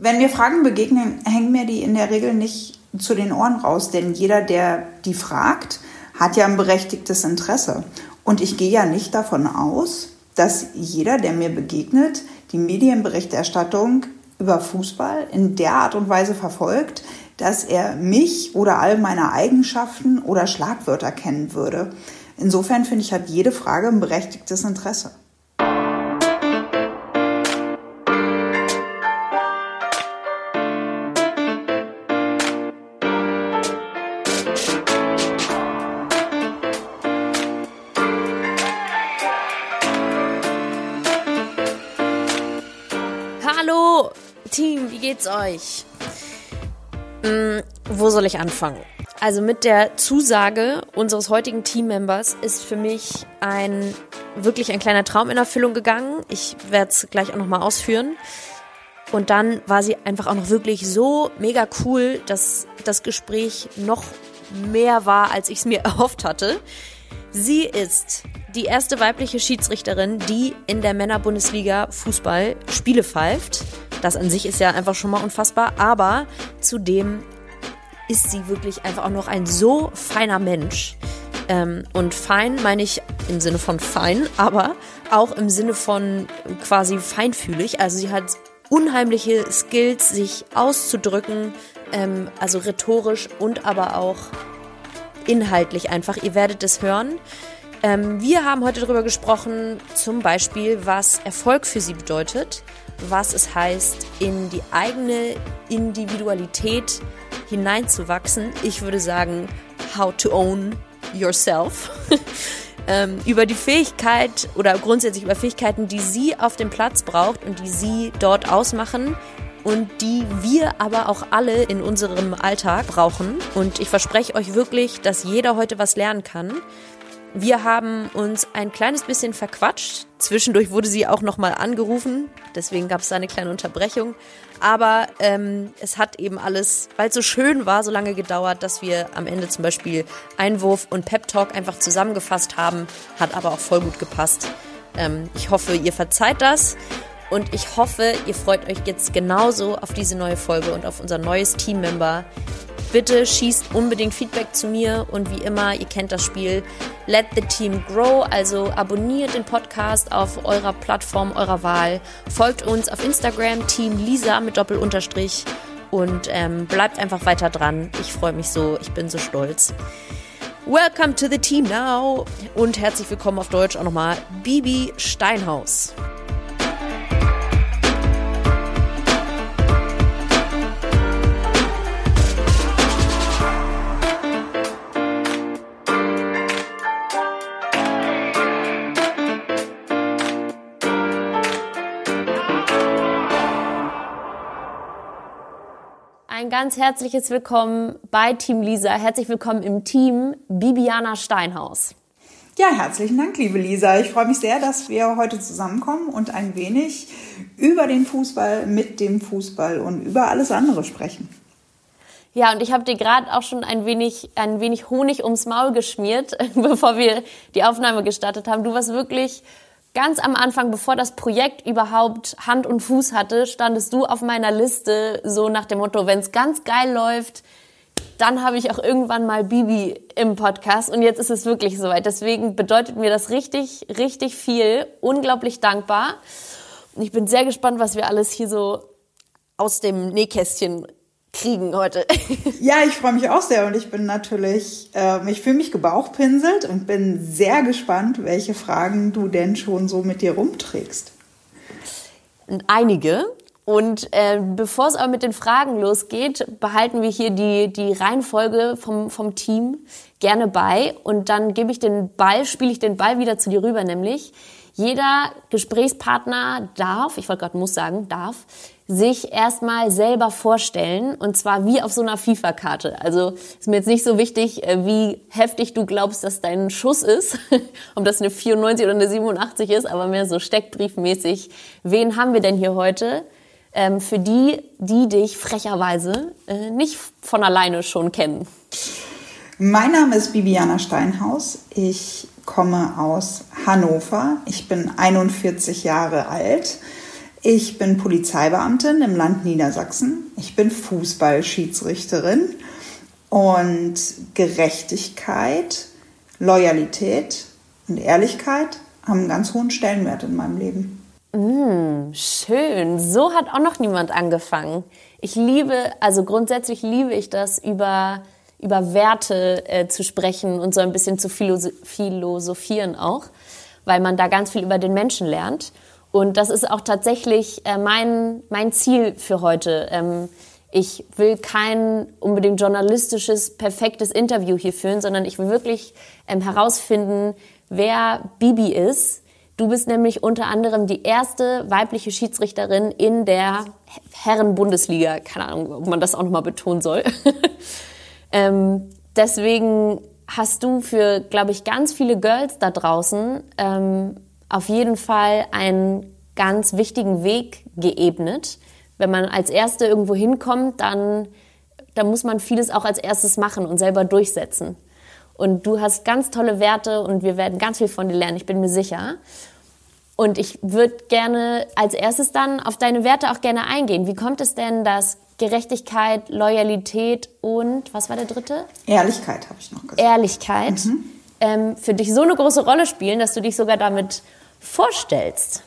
Wenn mir Fragen begegnen, hängen mir die in der Regel nicht zu den Ohren raus, denn jeder, der die fragt, hat ja ein berechtigtes Interesse. Und ich gehe ja nicht davon aus, dass jeder, der mir begegnet, die Medienberichterstattung über Fußball in der Art und Weise verfolgt, dass er mich oder all meine Eigenschaften oder Schlagwörter kennen würde. Insofern finde ich, hat jede Frage ein berechtigtes Interesse. Geht's euch? Hm, wo soll ich anfangen? Also mit der Zusage unseres heutigen Teammembers ist für mich ein wirklich ein kleiner Traum in Erfüllung gegangen. Ich werde es gleich auch nochmal ausführen. Und dann war sie einfach auch noch wirklich so mega cool, dass das Gespräch noch mehr war, als ich es mir erhofft hatte. Sie ist die erste weibliche Schiedsrichterin, die in der Männerbundesliga Fußball Spiele pfeift. Das an sich ist ja einfach schon mal unfassbar, aber zudem ist sie wirklich einfach auch noch ein so feiner Mensch. Ähm, und fein meine ich im Sinne von fein, aber auch im Sinne von quasi feinfühlig. Also sie hat unheimliche Skills, sich auszudrücken, ähm, also rhetorisch und aber auch inhaltlich einfach. Ihr werdet es hören. Ähm, wir haben heute darüber gesprochen, zum Beispiel, was Erfolg für sie bedeutet, was es heißt, in die eigene Individualität hineinzuwachsen. Ich würde sagen, how to own yourself. ähm, über die Fähigkeit oder grundsätzlich über Fähigkeiten, die sie auf dem Platz braucht und die sie dort ausmachen und die wir aber auch alle in unserem Alltag brauchen. Und ich verspreche euch wirklich, dass jeder heute was lernen kann. Wir haben uns ein kleines bisschen verquatscht. Zwischendurch wurde sie auch nochmal angerufen. Deswegen gab es da eine kleine Unterbrechung. Aber ähm, es hat eben alles, weil es so schön war, so lange gedauert, dass wir am Ende zum Beispiel Einwurf und Pep Talk einfach zusammengefasst haben. Hat aber auch voll gut gepasst. Ähm, ich hoffe, ihr verzeiht das. Und ich hoffe, ihr freut euch jetzt genauso auf diese neue Folge und auf unser neues Teammember. Bitte schießt unbedingt Feedback zu mir und wie immer, ihr kennt das Spiel, let the team grow, also abonniert den Podcast auf eurer Plattform eurer Wahl, folgt uns auf Instagram, Team Lisa mit Doppelunterstrich und ähm, bleibt einfach weiter dran. Ich freue mich so, ich bin so stolz. Welcome to the team now und herzlich willkommen auf Deutsch auch nochmal Bibi Steinhaus. Ein ganz herzliches Willkommen bei Team Lisa. Herzlich willkommen im Team Bibiana Steinhaus. Ja, herzlichen Dank, liebe Lisa. Ich freue mich sehr, dass wir heute zusammenkommen und ein wenig über den Fußball, mit dem Fußball und über alles andere sprechen. Ja, und ich habe dir gerade auch schon ein wenig, ein wenig Honig ums Maul geschmiert, bevor wir die Aufnahme gestartet haben. Du warst wirklich ganz am Anfang, bevor das Projekt überhaupt Hand und Fuß hatte, standest du auf meiner Liste so nach dem Motto, wenn es ganz geil läuft, dann habe ich auch irgendwann mal Bibi im Podcast und jetzt ist es wirklich soweit. Deswegen bedeutet mir das richtig, richtig viel. Unglaublich dankbar. Und ich bin sehr gespannt, was wir alles hier so aus dem Nähkästchen kriegen heute. ja, ich freue mich auch sehr und ich bin natürlich, äh, ich fühle mich gebauchpinselt und bin sehr gespannt, welche Fragen du denn schon so mit dir rumträgst. Einige. Und äh, bevor es aber mit den Fragen losgeht, behalten wir hier die, die Reihenfolge vom, vom Team gerne bei. Und dann gebe ich den Ball, spiele ich den Ball wieder zu dir rüber, nämlich jeder Gesprächspartner darf, ich wollte gerade muss sagen, darf, sich erstmal selber vorstellen und zwar wie auf so einer FIFA-Karte. Also ist mir jetzt nicht so wichtig, äh, wie heftig du glaubst, dass dein Schuss ist, ob das eine 94 oder eine 87 ist, aber mehr so steckbriefmäßig. Wen haben wir denn hier heute? Ähm, für die, die dich frecherweise äh, nicht von alleine schon kennen. Mein Name ist Bibiana Steinhaus. Ich komme aus Hannover. Ich bin 41 Jahre alt Ich bin Polizeibeamtin im Land Niedersachsen. Ich bin Fußballschiedsrichterin und Gerechtigkeit, Loyalität und Ehrlichkeit haben einen ganz hohen Stellenwert in meinem Leben. Mm, schön. So hat auch noch niemand angefangen. Ich liebe, also grundsätzlich liebe ich das, über, über Werte äh, zu sprechen und so ein bisschen zu philosophieren auch, weil man da ganz viel über den Menschen lernt. Und das ist auch tatsächlich äh, mein, mein Ziel für heute. Ähm, ich will kein unbedingt journalistisches, perfektes Interview hier führen, sondern ich will wirklich ähm, herausfinden, wer Bibi ist. Du bist nämlich unter anderem die erste weibliche Schiedsrichterin in der Herren-Bundesliga. Keine Ahnung, ob man das auch nochmal betonen soll. ähm, deswegen hast du für, glaube ich, ganz viele Girls da draußen ähm, auf jeden Fall einen ganz wichtigen Weg geebnet. Wenn man als Erste irgendwo hinkommt, dann, dann muss man vieles auch als erstes machen und selber durchsetzen. Und du hast ganz tolle Werte und wir werden ganz viel von dir lernen, ich bin mir sicher. Und ich würde gerne als erstes dann auf deine Werte auch gerne eingehen. Wie kommt es denn, dass Gerechtigkeit, Loyalität und was war der dritte? Ehrlichkeit habe ich noch gesagt. Ehrlichkeit mhm. ähm, für dich so eine große Rolle spielen, dass du dich sogar damit vorstellst?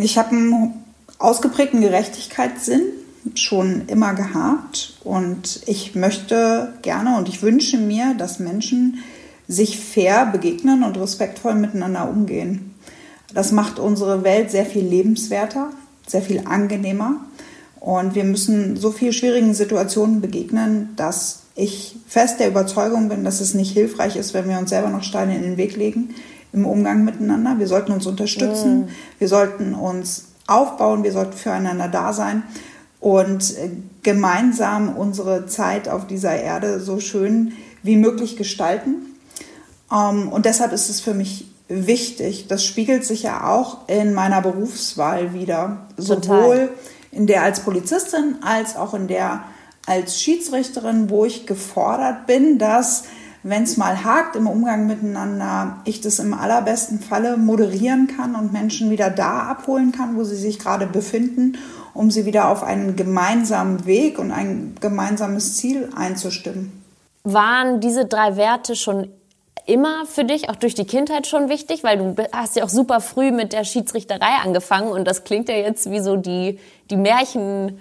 Ich habe einen ausgeprägten Gerechtigkeitssinn schon immer gehabt und ich möchte gerne und ich wünsche mir, dass Menschen sich fair begegnen und respektvoll miteinander umgehen. Das macht unsere Welt sehr viel lebenswerter, sehr viel angenehmer und wir müssen so viel schwierigen Situationen begegnen, dass ich fest der Überzeugung bin, dass es nicht hilfreich ist, wenn wir uns selber noch Steine in den Weg legen im Umgang miteinander. Wir sollten uns unterstützen, mm. wir sollten uns aufbauen, wir sollten füreinander da sein und äh, gemeinsam unsere Zeit auf dieser Erde so schön wie möglich gestalten. Ähm, und deshalb ist es für mich wichtig, das spiegelt sich ja auch in meiner Berufswahl wieder, sowohl in der als Polizistin als auch in der als Schiedsrichterin, wo ich gefordert bin, dass wenn es mal hakt im Umgang miteinander, ich das im allerbesten Falle moderieren kann und Menschen wieder da abholen kann, wo sie sich gerade befinden, um sie wieder auf einen gemeinsamen Weg und ein gemeinsames Ziel einzustimmen. Waren diese drei Werte schon immer für dich, auch durch die Kindheit schon wichtig? Weil du hast ja auch super früh mit der Schiedsrichterei angefangen und das klingt ja jetzt wie so die, die Märchenbuch,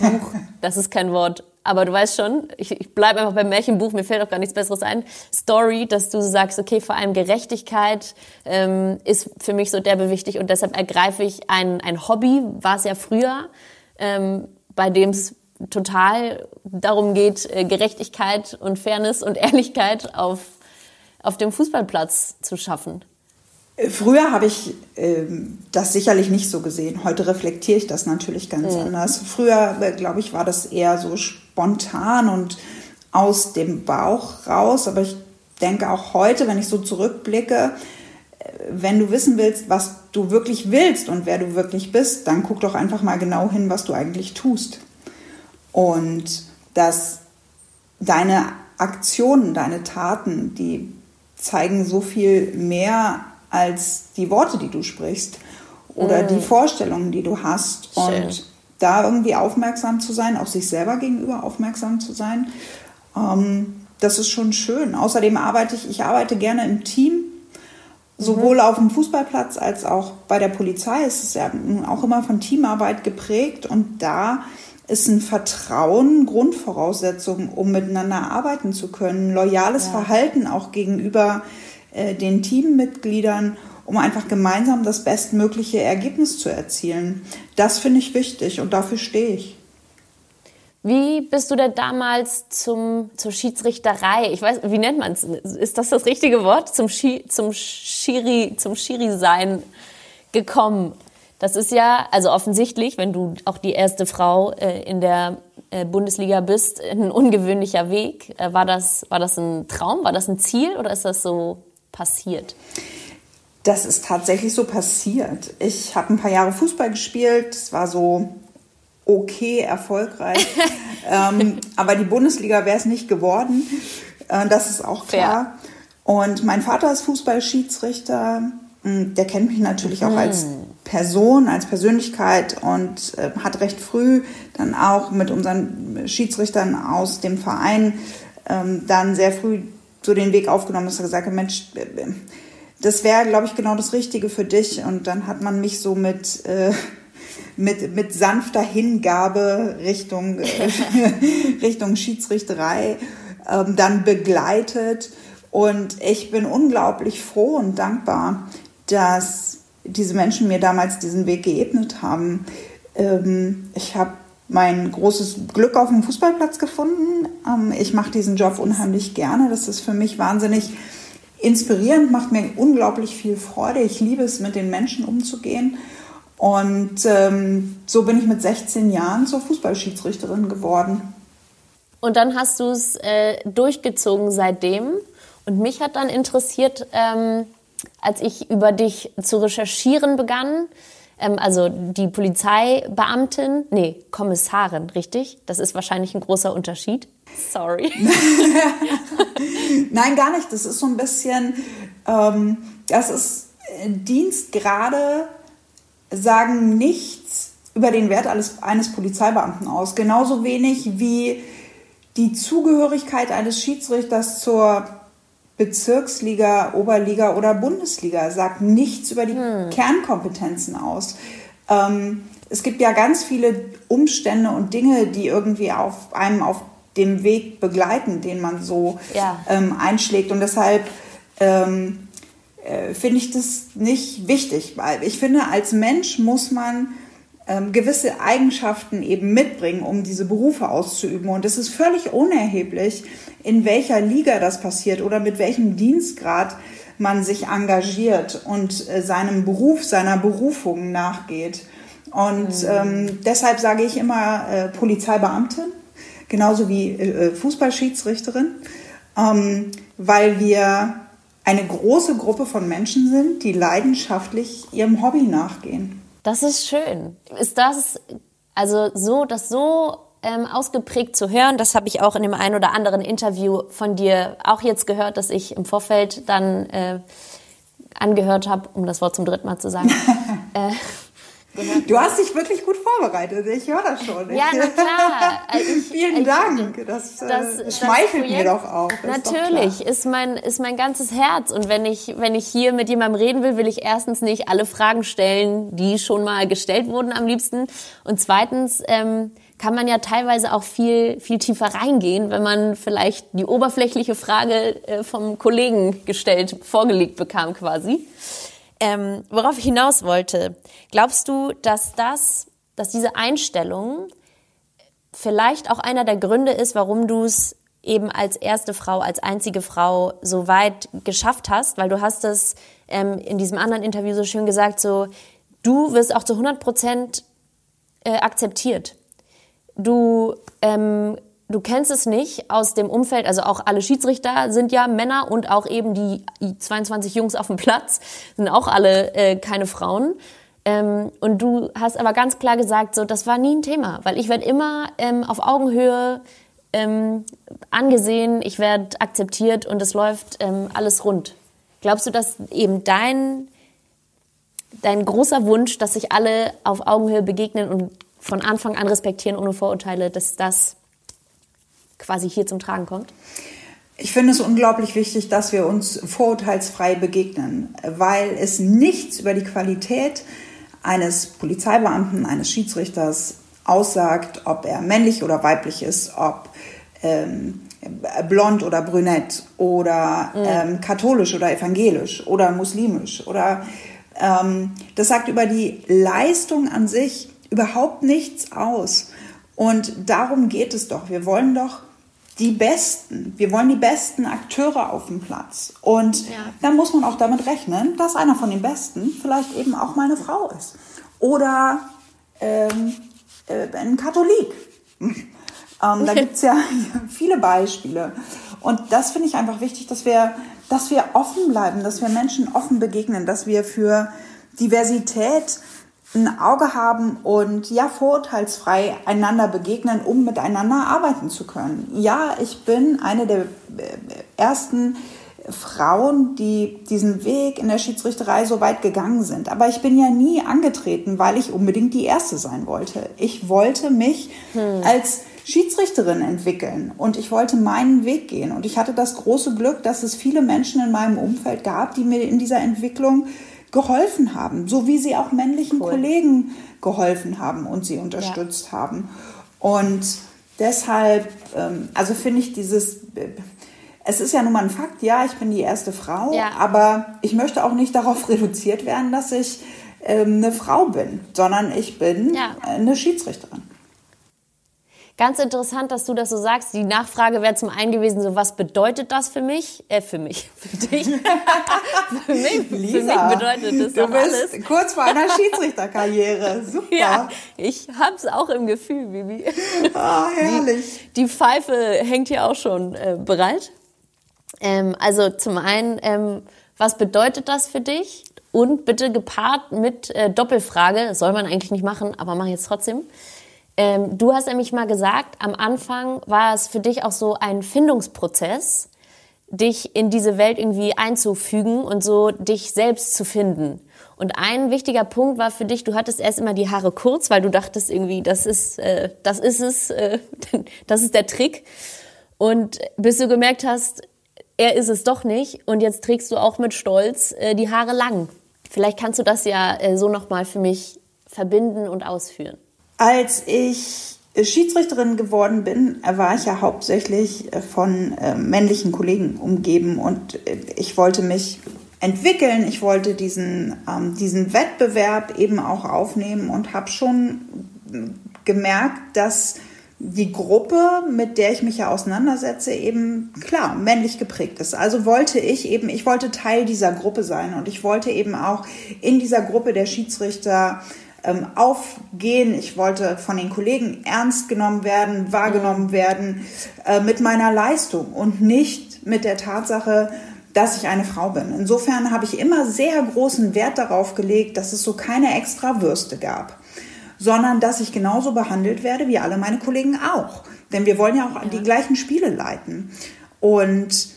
das ist kein Wort, aber du weißt schon, ich, ich bleibe einfach beim Märchenbuch, mir fällt auch gar nichts Besseres ein. Story, dass du sagst, okay, vor allem Gerechtigkeit ähm, ist für mich so derbe wichtig und deshalb ergreife ich ein, ein Hobby, war es ja früher, ähm, bei dem es total darum geht, äh, Gerechtigkeit und Fairness und Ehrlichkeit auf, auf dem Fußballplatz zu schaffen. Früher habe ich ähm, das sicherlich nicht so gesehen. Heute reflektiere ich das natürlich ganz mhm. anders. Früher, äh, glaube ich, war das eher so spontan und aus dem Bauch raus. Aber ich denke auch heute, wenn ich so zurückblicke, äh, wenn du wissen willst, was du wirklich willst und wer du wirklich bist, dann guck doch einfach mal genau hin, was du eigentlich tust. Und dass deine Aktionen, deine Taten, die zeigen so viel mehr als die Worte, die du sprichst oder mm. die Vorstellungen, die du hast. Schön. Und da irgendwie aufmerksam zu sein, auch sich selber gegenüber aufmerksam zu sein, ähm, das ist schon schön. Außerdem arbeite ich, ich arbeite gerne im Team, sowohl mhm. auf dem Fußballplatz als auch bei der Polizei. Es ist ja auch immer von Teamarbeit geprägt und da ist ein Vertrauen Grundvoraussetzung, um miteinander arbeiten zu können. Loyales ja. Verhalten auch gegenüber äh, den Teammitgliedern, um einfach gemeinsam das bestmögliche Ergebnis zu erzielen. Das finde ich wichtig und dafür stehe ich. Wie bist du denn damals zum, zur Schiedsrichterei? Ich weiß, wie nennt man es? Ist das das richtige Wort? Zum, Schi, zum Schiri, zum Schiri-Sein gekommen? Das ist ja, also offensichtlich, wenn du auch die erste Frau äh, in der äh, Bundesliga bist, ein ungewöhnlicher Weg. Äh, war, das, war das ein Traum? War das ein Ziel oder ist das so passiert? Das ist tatsächlich so passiert. Ich habe ein paar Jahre Fußball gespielt. Es war so okay, erfolgreich. ähm, aber die Bundesliga wäre es nicht geworden. Äh, das ist auch klar. Fair. Und mein Vater ist Fußballschiedsrichter. Hm, der kennt mich natürlich auch als hm. Person, als Persönlichkeit und äh, hat recht früh dann auch mit unseren Schiedsrichtern aus dem Verein ähm, dann sehr früh so den Weg aufgenommen, dass er gesagt hat, Mensch, äh, das wäre, glaube ich, genau das Richtige für dich. Und dann hat man mich so mit, äh, mit, mit sanfter Hingabe Richtung, äh, Richtung Schiedsrichterei ähm, dann begleitet. Und ich bin unglaublich froh und dankbar, dass diese Menschen mir damals diesen Weg geebnet haben. Ähm, ich habe mein großes Glück auf dem Fußballplatz gefunden. Ähm, ich mache diesen Job unheimlich gerne. Das ist für mich wahnsinnig inspirierend, macht mir unglaublich viel Freude. Ich liebe es, mit den Menschen umzugehen. Und ähm, so bin ich mit 16 Jahren zur Fußballschiedsrichterin geworden. Und dann hast du es äh, durchgezogen seitdem. Und mich hat dann interessiert, ähm, als ich über dich zu recherchieren begann, ähm, also die Polizeibeamtin, nee, Kommissarin, richtig? Das ist wahrscheinlich ein großer Unterschied. Sorry. Nein, gar nicht. Das ist so ein bisschen, ähm, das ist Dienstgrade sagen nichts über den Wert eines, eines Polizeibeamten aus. Genauso wenig wie die Zugehörigkeit eines Schiedsrichters zur Bezirksliga, Oberliga oder Bundesliga sagt nichts über die hm. Kernkompetenzen aus. Ähm, es gibt ja ganz viele Umstände und Dinge, die irgendwie auf einem auf dem Weg begleiten, den man so ja. ähm, einschlägt. Und deshalb ähm, äh, finde ich das nicht wichtig, weil ich finde, als Mensch muss man ähm, gewisse Eigenschaften eben mitbringen, um diese Berufe auszuüben. Und es ist völlig unerheblich, in welcher Liga das passiert oder mit welchem Dienstgrad man sich engagiert und äh, seinem Beruf, seiner Berufung nachgeht. Und mhm. ähm, deshalb sage ich immer äh, Polizeibeamtin, genauso wie äh, Fußballschiedsrichterin, ähm, weil wir eine große Gruppe von Menschen sind, die leidenschaftlich ihrem Hobby nachgehen. Das ist schön. Ist das also so, das so ähm, ausgeprägt zu hören? Das habe ich auch in dem einen oder anderen Interview von dir auch jetzt gehört, dass ich im Vorfeld dann äh, angehört habe, um das Wort zum dritten Mal zu sagen. äh, Du hast dich wirklich gut vorbereitet. Ich höre das schon. Ja, na klar. Also ich, Vielen ich, Dank. Das, äh, das schmeichelt das mir doch auch. natürlich, ist, ist, mein, ist mein ganzes Herz. Und wenn ich, wenn ich hier mit jemandem reden will, will ich erstens nicht alle Fragen stellen, die schon mal gestellt wurden am liebsten. Und zweitens ähm, kann man ja teilweise auch viel, viel tiefer reingehen, wenn man vielleicht die oberflächliche Frage äh, vom Kollegen gestellt, vorgelegt bekam quasi. Ähm, worauf ich hinaus wollte, glaubst du, dass das, dass diese Einstellung vielleicht auch einer der Gründe ist, warum du es eben als erste Frau, als einzige Frau so weit geschafft hast, weil du hast es ähm, in diesem anderen Interview so schön gesagt, so du wirst auch zu 100 Prozent äh, akzeptiert. Du ähm, du kennst es nicht aus dem Umfeld, also auch alle Schiedsrichter sind ja Männer und auch eben die 22 Jungs auf dem Platz sind auch alle äh, keine Frauen. Ähm, und du hast aber ganz klar gesagt, so das war nie ein Thema, weil ich werde immer ähm, auf Augenhöhe ähm, angesehen, ich werde akzeptiert und es läuft ähm, alles rund. Glaubst du, dass eben dein dein großer Wunsch, dass sich alle auf Augenhöhe begegnen und von Anfang an respektieren ohne Vorurteile, dass das quasi hier zum Tragen kommt? Ich finde es unglaublich wichtig, dass wir uns vorurteilsfrei begegnen, weil es nichts über die Qualität eines Polizeibeamten, eines Schiedsrichters aussagt, ob er männlich oder weiblich ist, ob ähm, blond oder brünett oder mhm. ähm, katholisch oder evangelisch oder muslimisch oder ähm, das sagt über die Leistung an sich überhaupt nichts aus. Und darum geht es doch. Wir wollen doch die Besten. Wir wollen die besten Akteure auf dem Platz. Und ja. dann muss man auch damit rechnen, dass einer von den Besten vielleicht eben auch mal eine Frau ist. Oder ähm, äh, ein Katholik. ähm, da gibt es ja viele Beispiele. Und das finde ich einfach wichtig, dass wir, dass wir offen bleiben, dass wir Menschen offen begegnen, dass wir für Diversität ein Auge haben und ja, vorurteilsfrei einander begegnen, um miteinander arbeiten zu können. Ja, ich bin eine der äh, ersten Frauen, die diesen Weg in der Schiedsrichterei so weit gegangen sind. Aber ich bin ja nie angetreten, weil ich unbedingt die Erste sein wollte. Ich wollte mich hm. als Schiedsrichterin entwickeln und ich wollte meinen Weg gehen. Und ich hatte das große Glück, dass es viele Menschen in meinem Umfeld gab, die mir in dieser Entwicklung geholfen haben, so wie sie auch männlichen cool. Kollegen geholfen haben und sie unterstützt ja. haben. Und deshalb, ähm, also finde ich dieses, es ist ja nun mal ein Fakt, ja, ich bin die erste Frau, ja. aber ich möchte auch nicht darauf reduziert werden, dass ich ähm, eine Frau bin, sondern ich bin ja. eine Schiedsrichterin. Ganz interessant, dass du das so sagst. Die Nachfrage wäre zum einen gewesen, so was bedeutet das für mich? Äh, für mich, für dich. für, mich, Lisa, für mich bedeutet das du bist alles. kurz vor einer Schiedsrichterkarriere. Super. Ja, ich hab's auch im Gefühl, Bibi. Ah, herrlich. Die, die Pfeife hängt hier auch schon äh, bereit. Ähm, also zum einen, ähm, was bedeutet das für dich? Und bitte gepaart mit äh, Doppelfrage, das soll man eigentlich nicht machen, aber mach ich jetzt trotzdem. Ähm, du hast nämlich mal gesagt, am Anfang war es für dich auch so ein Findungsprozess, dich in diese Welt irgendwie einzufügen und so dich selbst zu finden. Und ein wichtiger Punkt war für dich, du hattest erst immer die Haare kurz, weil du dachtest irgendwie, das ist, äh, das ist es, äh, das ist der Trick. Und bis du gemerkt hast, er ist es doch nicht und jetzt trägst du auch mit Stolz äh, die Haare lang. Vielleicht kannst du das ja äh, so nochmal für mich verbinden und ausführen. Als ich Schiedsrichterin geworden bin, war ich ja hauptsächlich äh, von äh, männlichen Kollegen umgeben und äh, ich wollte mich entwickeln, ich wollte diesen, ähm, diesen Wettbewerb eben auch aufnehmen und habe schon gemerkt, dass die Gruppe, mit der ich mich ja auseinandersetze, eben klar männlich geprägt ist. Also wollte ich eben, ich wollte Teil dieser Gruppe sein und ich wollte eben auch in dieser Gruppe der Schiedsrichter ähm, aufgehen. Ich wollte von den Kollegen ernst genommen werden, wahrgenommen mhm. werden äh, mit meiner Leistung und nicht mit der Tatsache, dass ich eine Frau bin. Insofern habe ich immer sehr großen Wert darauf gelegt, dass es so keine extra Würste gab, sondern dass ich genauso behandelt werde wie alle meine Kollegen auch. Denn wir wollen ja auch ja. die gleichen Spiele leiten. Und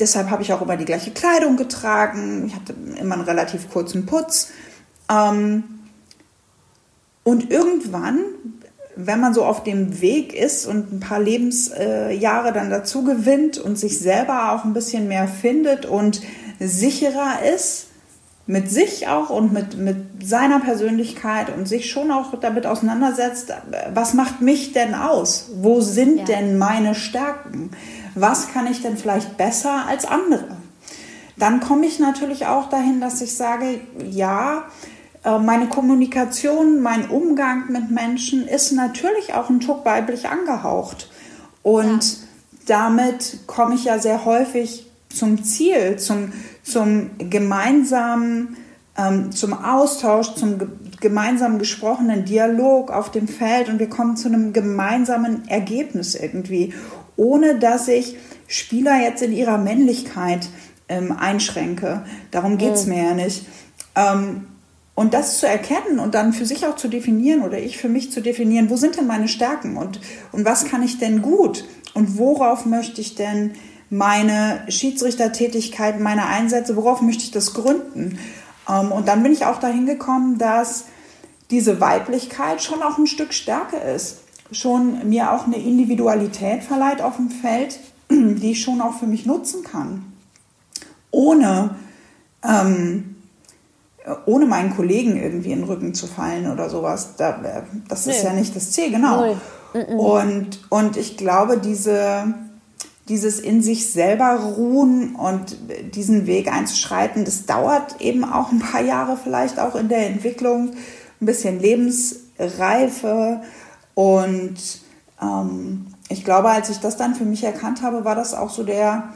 deshalb habe ich auch immer die gleiche Kleidung getragen. Ich hatte immer einen relativ kurzen Putz. Ähm, und irgendwann, wenn man so auf dem Weg ist und ein paar Lebensjahre dann dazu gewinnt und sich selber auch ein bisschen mehr findet und sicherer ist, mit sich auch und mit, mit seiner Persönlichkeit und sich schon auch damit auseinandersetzt, was macht mich denn aus? Wo sind ja. denn meine Stärken? Was kann ich denn vielleicht besser als andere? Dann komme ich natürlich auch dahin, dass ich sage, ja, meine Kommunikation, mein Umgang mit Menschen ist natürlich auch ein Tuck weiblich angehaucht. Und ja. damit komme ich ja sehr häufig zum Ziel, zum, zum gemeinsamen, ähm, zum Austausch, zum ge gemeinsamen gesprochenen Dialog auf dem Feld und wir kommen zu einem gemeinsamen Ergebnis irgendwie, ohne dass ich Spieler jetzt in ihrer Männlichkeit ähm, einschränke. Darum geht es mhm. mir ja nicht. Ähm, und das zu erkennen und dann für sich auch zu definieren oder ich für mich zu definieren, wo sind denn meine Stärken und, und was kann ich denn gut und worauf möchte ich denn meine Schiedsrichtertätigkeit, meine Einsätze, worauf möchte ich das gründen? Ähm, und dann bin ich auch dahin gekommen, dass diese Weiblichkeit schon auch ein Stück Stärke ist, schon mir auch eine Individualität verleiht auf dem Feld, die ich schon auch für mich nutzen kann, ohne ähm, ohne meinen Kollegen irgendwie in den Rücken zu fallen oder sowas. Da, äh, das ist nee. ja nicht das Ziel, genau. Nee. Und, und ich glaube, diese, dieses in sich selber ruhen und diesen Weg einzuschreiten, das dauert eben auch ein paar Jahre vielleicht auch in der Entwicklung, ein bisschen Lebensreife. Und ähm, ich glaube, als ich das dann für mich erkannt habe, war das auch so der,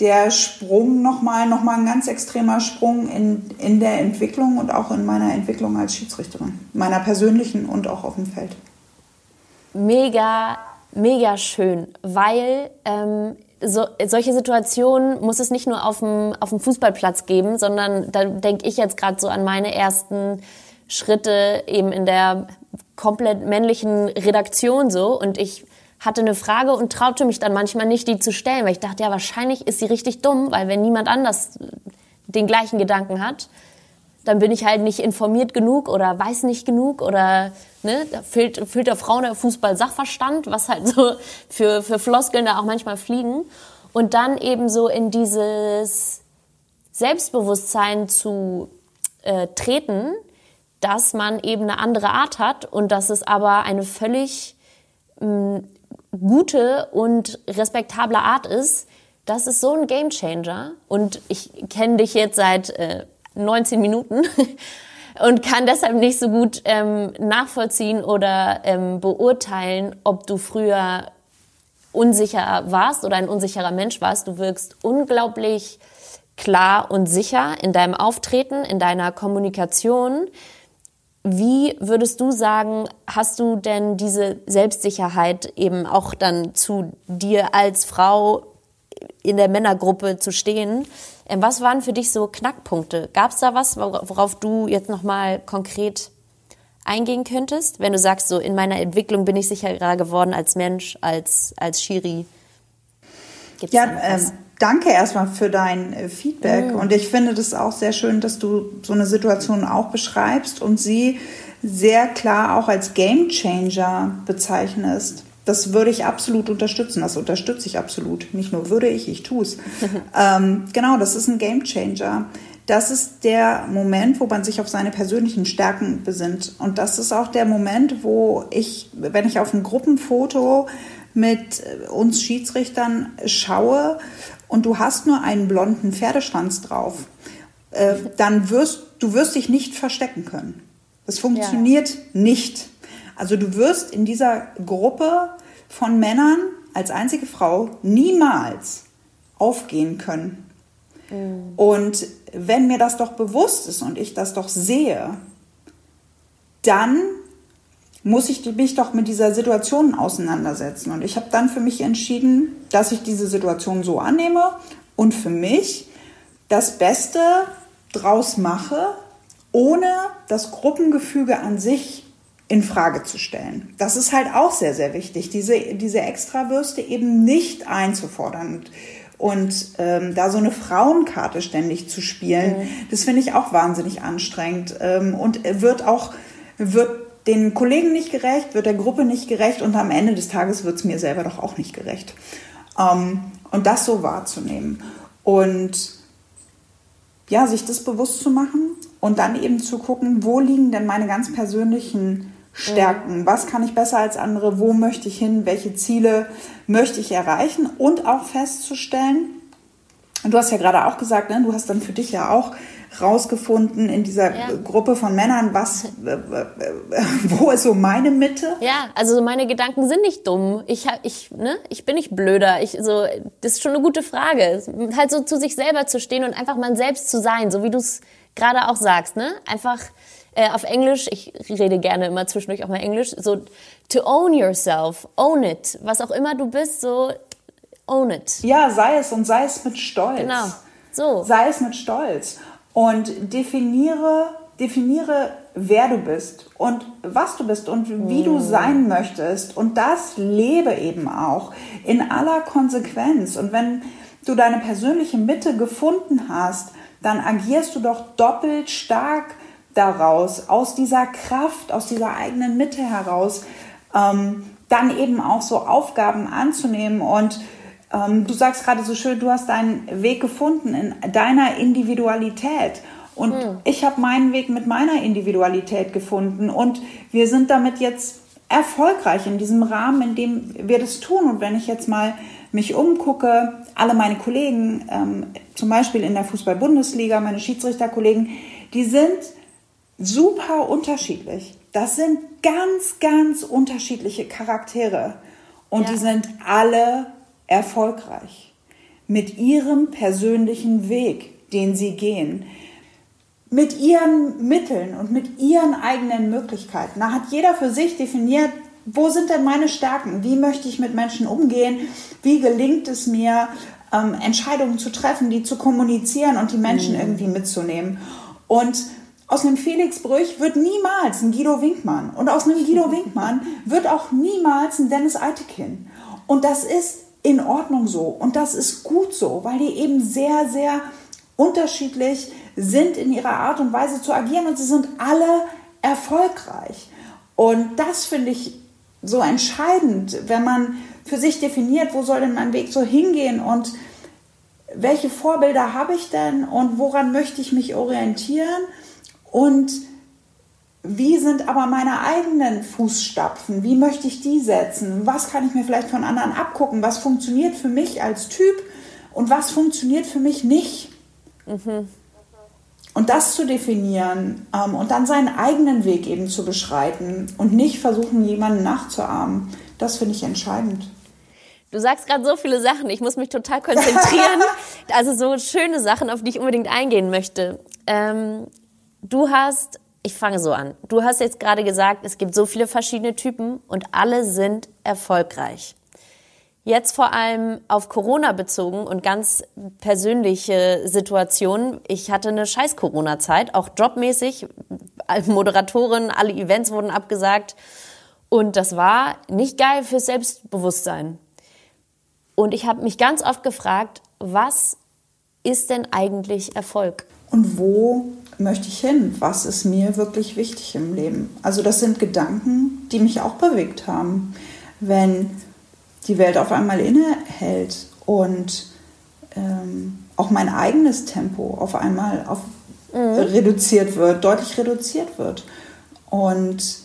der Sprung nochmal, noch mal ein ganz extremer Sprung in, in der Entwicklung und auch in meiner Entwicklung als Schiedsrichterin, meiner persönlichen und auch auf dem Feld. Mega, mega schön, weil ähm, so, solche Situationen muss es nicht nur auf dem, auf dem Fußballplatz geben, sondern da denke ich jetzt gerade so an meine ersten Schritte eben in der komplett männlichen Redaktion so und ich hatte eine Frage und traute mich dann manchmal nicht, die zu stellen, weil ich dachte, ja, wahrscheinlich ist sie richtig dumm, weil wenn niemand anders den gleichen Gedanken hat, dann bin ich halt nicht informiert genug oder weiß nicht genug oder ne, da fehlt, fehlt der Frau der Fußball-Sachverstand, was halt so für, für Floskeln da auch manchmal fliegen. Und dann eben so in dieses Selbstbewusstsein zu äh, treten, dass man eben eine andere Art hat und dass es aber eine völlig mh, gute und respektable Art ist, das ist so ein Gamechanger. Und ich kenne dich jetzt seit äh, 19 Minuten und kann deshalb nicht so gut ähm, nachvollziehen oder ähm, beurteilen, ob du früher unsicher warst oder ein unsicherer Mensch warst. Du wirkst unglaublich klar und sicher in deinem Auftreten, in deiner Kommunikation. Wie würdest du sagen, hast du denn diese Selbstsicherheit eben auch dann zu dir als Frau in der Männergruppe zu stehen? Ähm, was waren für dich so Knackpunkte? Gab es da was, worauf du jetzt nochmal konkret eingehen könntest? Wenn du sagst, so in meiner Entwicklung bin ich sicherer geworden als Mensch, als, als Schiri. Gibt's ja, ähm, danke erstmal für dein äh, Feedback. Mhm. Und ich finde das auch sehr schön, dass du so eine Situation auch beschreibst und sie sehr klar auch als Game Changer bezeichnest. Das würde ich absolut unterstützen. Das unterstütze ich absolut. Nicht nur würde ich, ich tue es. ähm, genau, das ist ein Game Changer. Das ist der Moment, wo man sich auf seine persönlichen Stärken besinnt. Und das ist auch der Moment, wo ich, wenn ich auf ein Gruppenfoto mit uns Schiedsrichtern schaue und du hast nur einen blonden Pferdeschwanz drauf, äh, dann wirst du wirst dich nicht verstecken können. Das funktioniert ja. nicht. Also du wirst in dieser Gruppe von Männern als einzige Frau niemals aufgehen können. Mhm. Und wenn mir das doch bewusst ist und ich das doch sehe, dann muss ich mich doch mit dieser Situation auseinandersetzen. Und ich habe dann für mich entschieden, dass ich diese Situation so annehme und für mich das Beste draus mache, ohne das Gruppengefüge an sich in Frage zu stellen. Das ist halt auch sehr, sehr wichtig, diese, diese Extrawürste eben nicht einzufordern. Und, ähm, da so eine Frauenkarte ständig zu spielen, mhm. das finde ich auch wahnsinnig anstrengend ähm, und wird auch, wird den Kollegen nicht gerecht, wird der Gruppe nicht gerecht und am Ende des Tages wird es mir selber doch auch nicht gerecht. Ähm, und das so wahrzunehmen. Und ja, sich das bewusst zu machen und dann eben zu gucken, wo liegen denn meine ganz persönlichen Stärken? Mhm. Was kann ich besser als andere? Wo möchte ich hin? Welche Ziele möchte ich erreichen? Und auch festzustellen, und du hast ja gerade auch gesagt, ne, du hast dann für dich ja auch rausgefunden in dieser ja. Gruppe von Männern, was, wo ist so meine Mitte? Ja, also meine Gedanken sind nicht dumm. Ich, ich, ne, ich bin nicht blöder. Ich, so, das ist schon eine gute Frage. Halt so zu sich selber zu stehen und einfach mal selbst zu sein, so wie du es gerade auch sagst, ne? Einfach äh, auf Englisch, ich rede gerne immer zwischendurch auch mal Englisch, so to own yourself, own it, was auch immer du bist, so own it. Ja, sei es und sei es mit Stolz. Genau, so. Sei es mit Stolz und definiere, definiere, wer du bist und was du bist und wie mm. du sein möchtest und das lebe eben auch in aller Konsequenz und wenn du deine persönliche Mitte gefunden hast, dann agierst du doch doppelt stark daraus, aus dieser Kraft, aus dieser eigenen Mitte heraus, ähm, dann eben auch so Aufgaben anzunehmen. Und ähm, du sagst gerade so schön, du hast deinen Weg gefunden in deiner Individualität. Und mhm. ich habe meinen Weg mit meiner Individualität gefunden. Und wir sind damit jetzt erfolgreich in diesem Rahmen, in dem wir das tun. Und wenn ich jetzt mal mich umgucke, alle meine Kollegen, ähm, zum Beispiel in der Fußball-Bundesliga, meine Schiedsrichterkollegen, die sind super unterschiedlich. Das sind ganz, ganz unterschiedliche Charaktere. Und ja. die sind alle erfolgreich mit ihrem persönlichen Weg, den sie gehen. Mit ihren Mitteln und mit ihren eigenen Möglichkeiten. Da hat jeder für sich definiert, wo sind denn meine Stärken? Wie möchte ich mit Menschen umgehen? Wie gelingt es mir, ähm, Entscheidungen zu treffen, die zu kommunizieren und die Menschen mhm. irgendwie mitzunehmen? Und aus einem Felix Brüch wird niemals ein Guido Winkmann. Und aus einem Guido Winkmann wird auch niemals ein Dennis Eitekin. Und das ist in Ordnung so. Und das ist gut so, weil die eben sehr, sehr unterschiedlich sind in ihrer Art und Weise zu agieren. Und sie sind alle erfolgreich. Und das finde ich so entscheidend, wenn man für sich definiert, wo soll denn mein Weg so hingehen und welche Vorbilder habe ich denn und woran möchte ich mich orientieren und wie sind aber meine eigenen Fußstapfen? Wie möchte ich die setzen? Was kann ich mir vielleicht von anderen abgucken? Was funktioniert für mich als Typ und was funktioniert für mich nicht? Mhm. Und das zu definieren ähm, und dann seinen eigenen Weg eben zu beschreiten und nicht versuchen, jemanden nachzuahmen, das finde ich entscheidend. Du sagst gerade so viele Sachen, ich muss mich total konzentrieren. also so schöne Sachen, auf die ich unbedingt eingehen möchte. Ähm, du hast, ich fange so an, du hast jetzt gerade gesagt, es gibt so viele verschiedene Typen und alle sind erfolgreich. Jetzt vor allem auf Corona bezogen und ganz persönliche Situationen. Ich hatte eine scheiß Corona-Zeit, auch jobmäßig. Moderatorin, alle Events wurden abgesagt. Und das war nicht geil fürs Selbstbewusstsein. Und ich habe mich ganz oft gefragt, was ist denn eigentlich Erfolg? Und wo möchte ich hin? Was ist mir wirklich wichtig im Leben? Also das sind Gedanken, die mich auch bewegt haben. Wenn die Welt auf einmal innehält und ähm, auch mein eigenes Tempo auf einmal auf, mhm. reduziert wird, deutlich reduziert wird. Und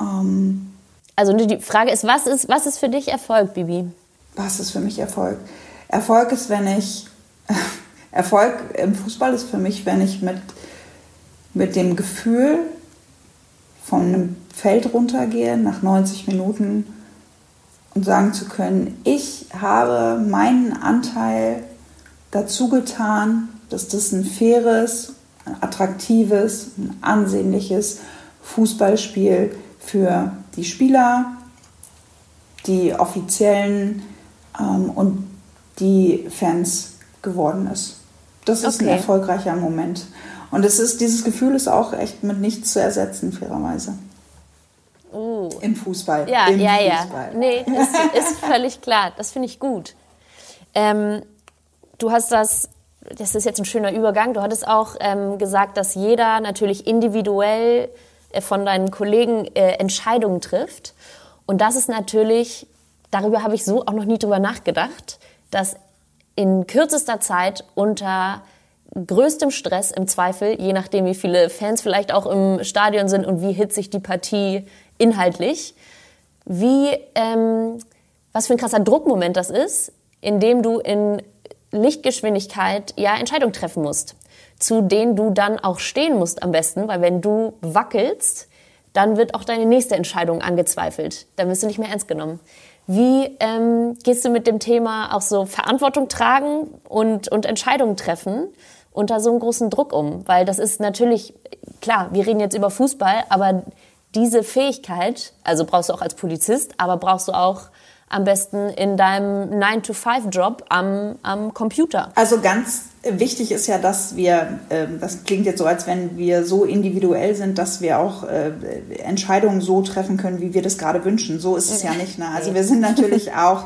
ähm, also die Frage ist, was ist, was ist für dich Erfolg, Bibi? was ist für mich Erfolg? Erfolg ist, wenn ich, Erfolg im Fußball ist für mich, wenn ich mit, mit dem Gefühl von einem Feld runtergehe nach 90 Minuten und sagen zu können, ich habe meinen Anteil dazu getan, dass das ein faires, ein attraktives, ein ansehnliches Fußballspiel für die Spieler, die offiziellen ähm, und die Fans geworden ist. Das ist okay. ein erfolgreicher Moment. Und es ist, dieses Gefühl ist auch echt mit nichts zu ersetzen, fairerweise. Uh. Im Fußball. Ja, Im ja, Fußball. ja. Nee, das ist völlig klar. Das finde ich gut. Ähm, du hast das, das ist jetzt ein schöner Übergang, du hattest auch ähm, gesagt, dass jeder natürlich individuell äh, von deinen Kollegen äh, Entscheidungen trifft. Und das ist natürlich darüber habe ich so auch noch nie drüber nachgedacht, dass in kürzester Zeit unter größtem Stress im Zweifel, je nachdem wie viele Fans vielleicht auch im Stadion sind und wie hitzig die Partie inhaltlich, wie, ähm, was für ein krasser Druckmoment das ist, in dem du in Lichtgeschwindigkeit ja Entscheidungen treffen musst, zu denen du dann auch stehen musst am besten, weil wenn du wackelst, dann wird auch deine nächste Entscheidung angezweifelt. Dann wirst du nicht mehr ernst genommen. Wie ähm, gehst du mit dem Thema auch so Verantwortung tragen und, und Entscheidungen treffen unter so einem großen Druck um? Weil das ist natürlich, klar, wir reden jetzt über Fußball, aber diese Fähigkeit, also brauchst du auch als Polizist, aber brauchst du auch am besten in deinem 9-to-5-Job am, am Computer. Also ganz wichtig ist ja, dass wir, ähm, das klingt jetzt so, als wenn wir so individuell sind, dass wir auch äh, Entscheidungen so treffen können, wie wir das gerade wünschen. So ist es ja nicht. Ne? Also wir sind natürlich auch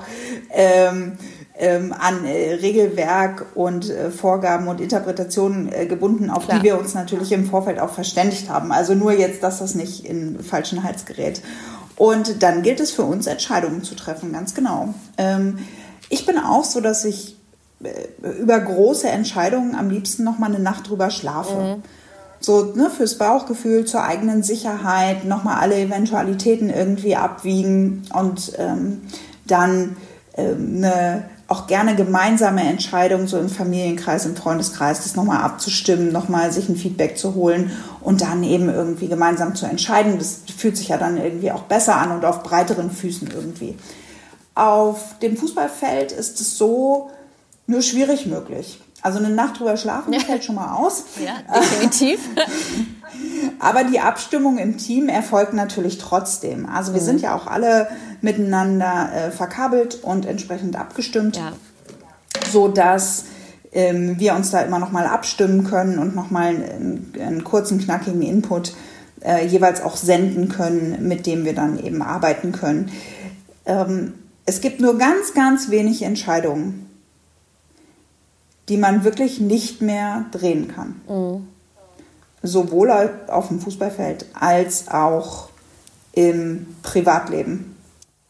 ähm, ähm, an äh, Regelwerk und äh, Vorgaben und Interpretationen äh, gebunden, auf Klar. die wir uns natürlich im Vorfeld auch verständigt haben. Also nur jetzt, dass das nicht in falschen Hals gerät. Und dann gilt es für uns, Entscheidungen zu treffen, ganz genau. Ähm, ich bin auch so, dass ich äh, über große Entscheidungen am liebsten noch mal eine Nacht drüber schlafe. Mhm. So ne, fürs Bauchgefühl, zur eigenen Sicherheit, noch mal alle Eventualitäten irgendwie abwiegen und ähm, dann ähm, eine auch gerne gemeinsame Entscheidung so im Familienkreis, im Freundeskreis, das nochmal abzustimmen, nochmal sich ein Feedback zu holen und dann eben irgendwie gemeinsam zu entscheiden. Das fühlt sich ja dann irgendwie auch besser an und auf breiteren Füßen irgendwie. Auf dem Fußballfeld ist es so, nur schwierig möglich. Also eine Nacht drüber schlafen ja. fällt schon mal aus. Ja, definitiv. Aber die Abstimmung im Team erfolgt natürlich trotzdem. Also wir mhm. sind ja auch alle miteinander äh, verkabelt und entsprechend abgestimmt, ja. so dass ähm, wir uns da immer noch mal abstimmen können und noch mal einen, einen kurzen, knackigen Input äh, jeweils auch senden können, mit dem wir dann eben arbeiten können. Ähm, es gibt nur ganz, ganz wenig Entscheidungen, die man wirklich nicht mehr drehen kann. Mhm. Sowohl auf dem Fußballfeld als auch im Privatleben.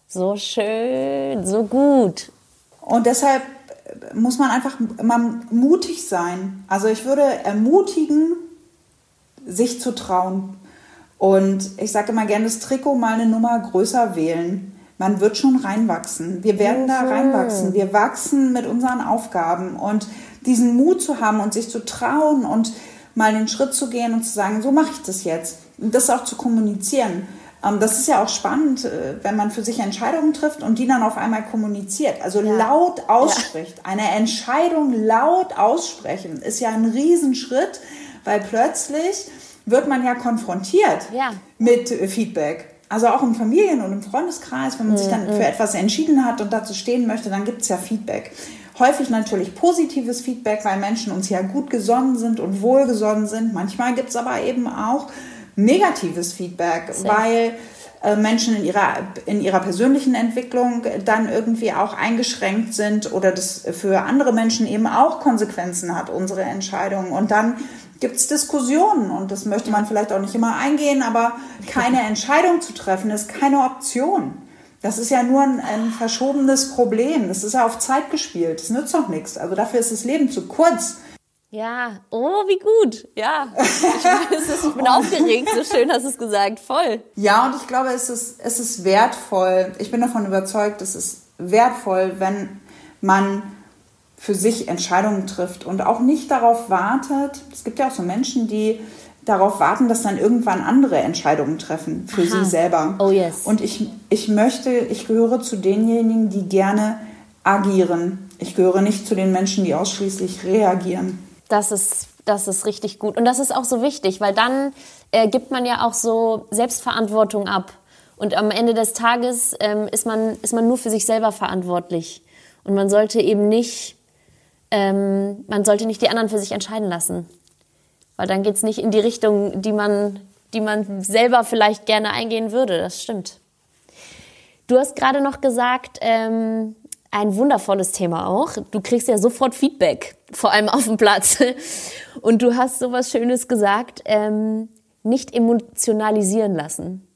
So schön, so gut. Und deshalb muss man einfach mal mutig sein. Also ich würde ermutigen, sich zu trauen. Und ich sage immer gerne, das Trikot mal eine Nummer größer wählen. Man wird schon reinwachsen. Wir werden mhm. da reinwachsen. Wir wachsen mit unseren Aufgaben. Und diesen Mut zu haben und sich zu trauen und mal den Schritt zu gehen und zu sagen, so mache ich das jetzt. Und das auch zu kommunizieren. Ähm, das ist ja auch spannend, äh, wenn man für sich Entscheidungen trifft und die dann auf einmal kommuniziert, also ja. laut ausspricht. Ja. Eine Entscheidung laut aussprechen ist ja ein Riesenschritt, weil plötzlich wird man ja konfrontiert ja. mit äh, Feedback. Also auch im Familien- und im Freundeskreis, wenn man mhm. sich dann für mhm. etwas entschieden hat und dazu stehen möchte, dann gibt es ja Feedback. Häufig natürlich positives Feedback, weil Menschen uns ja gut gesonnen sind und wohlgesonnen sind. Manchmal gibt es aber eben auch negatives Feedback, Sehr. weil äh, Menschen in ihrer, in ihrer persönlichen Entwicklung dann irgendwie auch eingeschränkt sind oder das für andere Menschen eben auch Konsequenzen hat, unsere Entscheidung. Und dann gibt es Diskussionen und das möchte man vielleicht auch nicht immer eingehen, aber keine Entscheidung zu treffen ist keine Option. Das ist ja nur ein, ein verschobenes Problem. Das ist ja auf Zeit gespielt. Das nützt doch nichts. Also dafür ist das Leben zu kurz. Ja, oh, wie gut. Ja, ich, ist, ich bin aufgeregt. So schön hast du es gesagt. Voll. Ja, und ich glaube, es ist, es ist wertvoll. Ich bin davon überzeugt, es ist wertvoll, wenn man für sich Entscheidungen trifft und auch nicht darauf wartet. Es gibt ja auch so Menschen, die darauf warten, dass dann irgendwann andere Entscheidungen treffen für Aha. sie selber. Oh yes. Und ich, ich möchte, ich gehöre zu denjenigen, die gerne agieren. Ich gehöre nicht zu den Menschen, die ausschließlich reagieren. Das ist, das ist richtig gut. Und das ist auch so wichtig, weil dann äh, gibt man ja auch so Selbstverantwortung ab. Und am Ende des Tages ähm, ist, man, ist man nur für sich selber verantwortlich. Und man sollte eben nicht, ähm, man sollte nicht die anderen für sich entscheiden lassen. Weil dann geht es nicht in die Richtung, die man, die man selber vielleicht gerne eingehen würde. Das stimmt. Du hast gerade noch gesagt, ähm, ein wundervolles Thema auch. Du kriegst ja sofort Feedback, vor allem auf dem Platz. Und du hast sowas Schönes gesagt, ähm, nicht emotionalisieren lassen.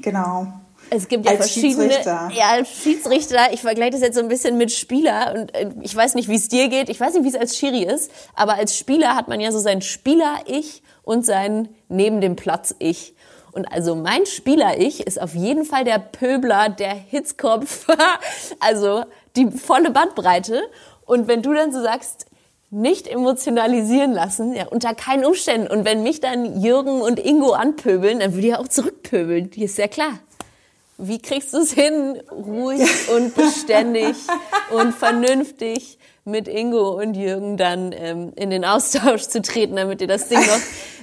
Genau. Es gibt ja als verschiedene. Schiedsrichter. Ja, als Schiedsrichter. Ich vergleiche das jetzt so ein bisschen mit Spieler und äh, ich weiß nicht, wie es dir geht. Ich weiß nicht, wie es als Schiri ist. Aber als Spieler hat man ja so sein Spieler-Ich und sein neben dem Platz-Ich. Und also mein Spieler-Ich ist auf jeden Fall der Pöbler, der Hitzkopf, also die volle Bandbreite. Und wenn du dann so sagst, nicht emotionalisieren lassen, ja, unter keinen Umständen. Und wenn mich dann Jürgen und Ingo anpöbeln, dann würde ich auch zurückpöbeln. Die ist ja klar. Wie kriegst du es hin, ruhig und beständig und vernünftig mit Ingo und Jürgen dann ähm, in den Austausch zu treten, damit ihr das Ding noch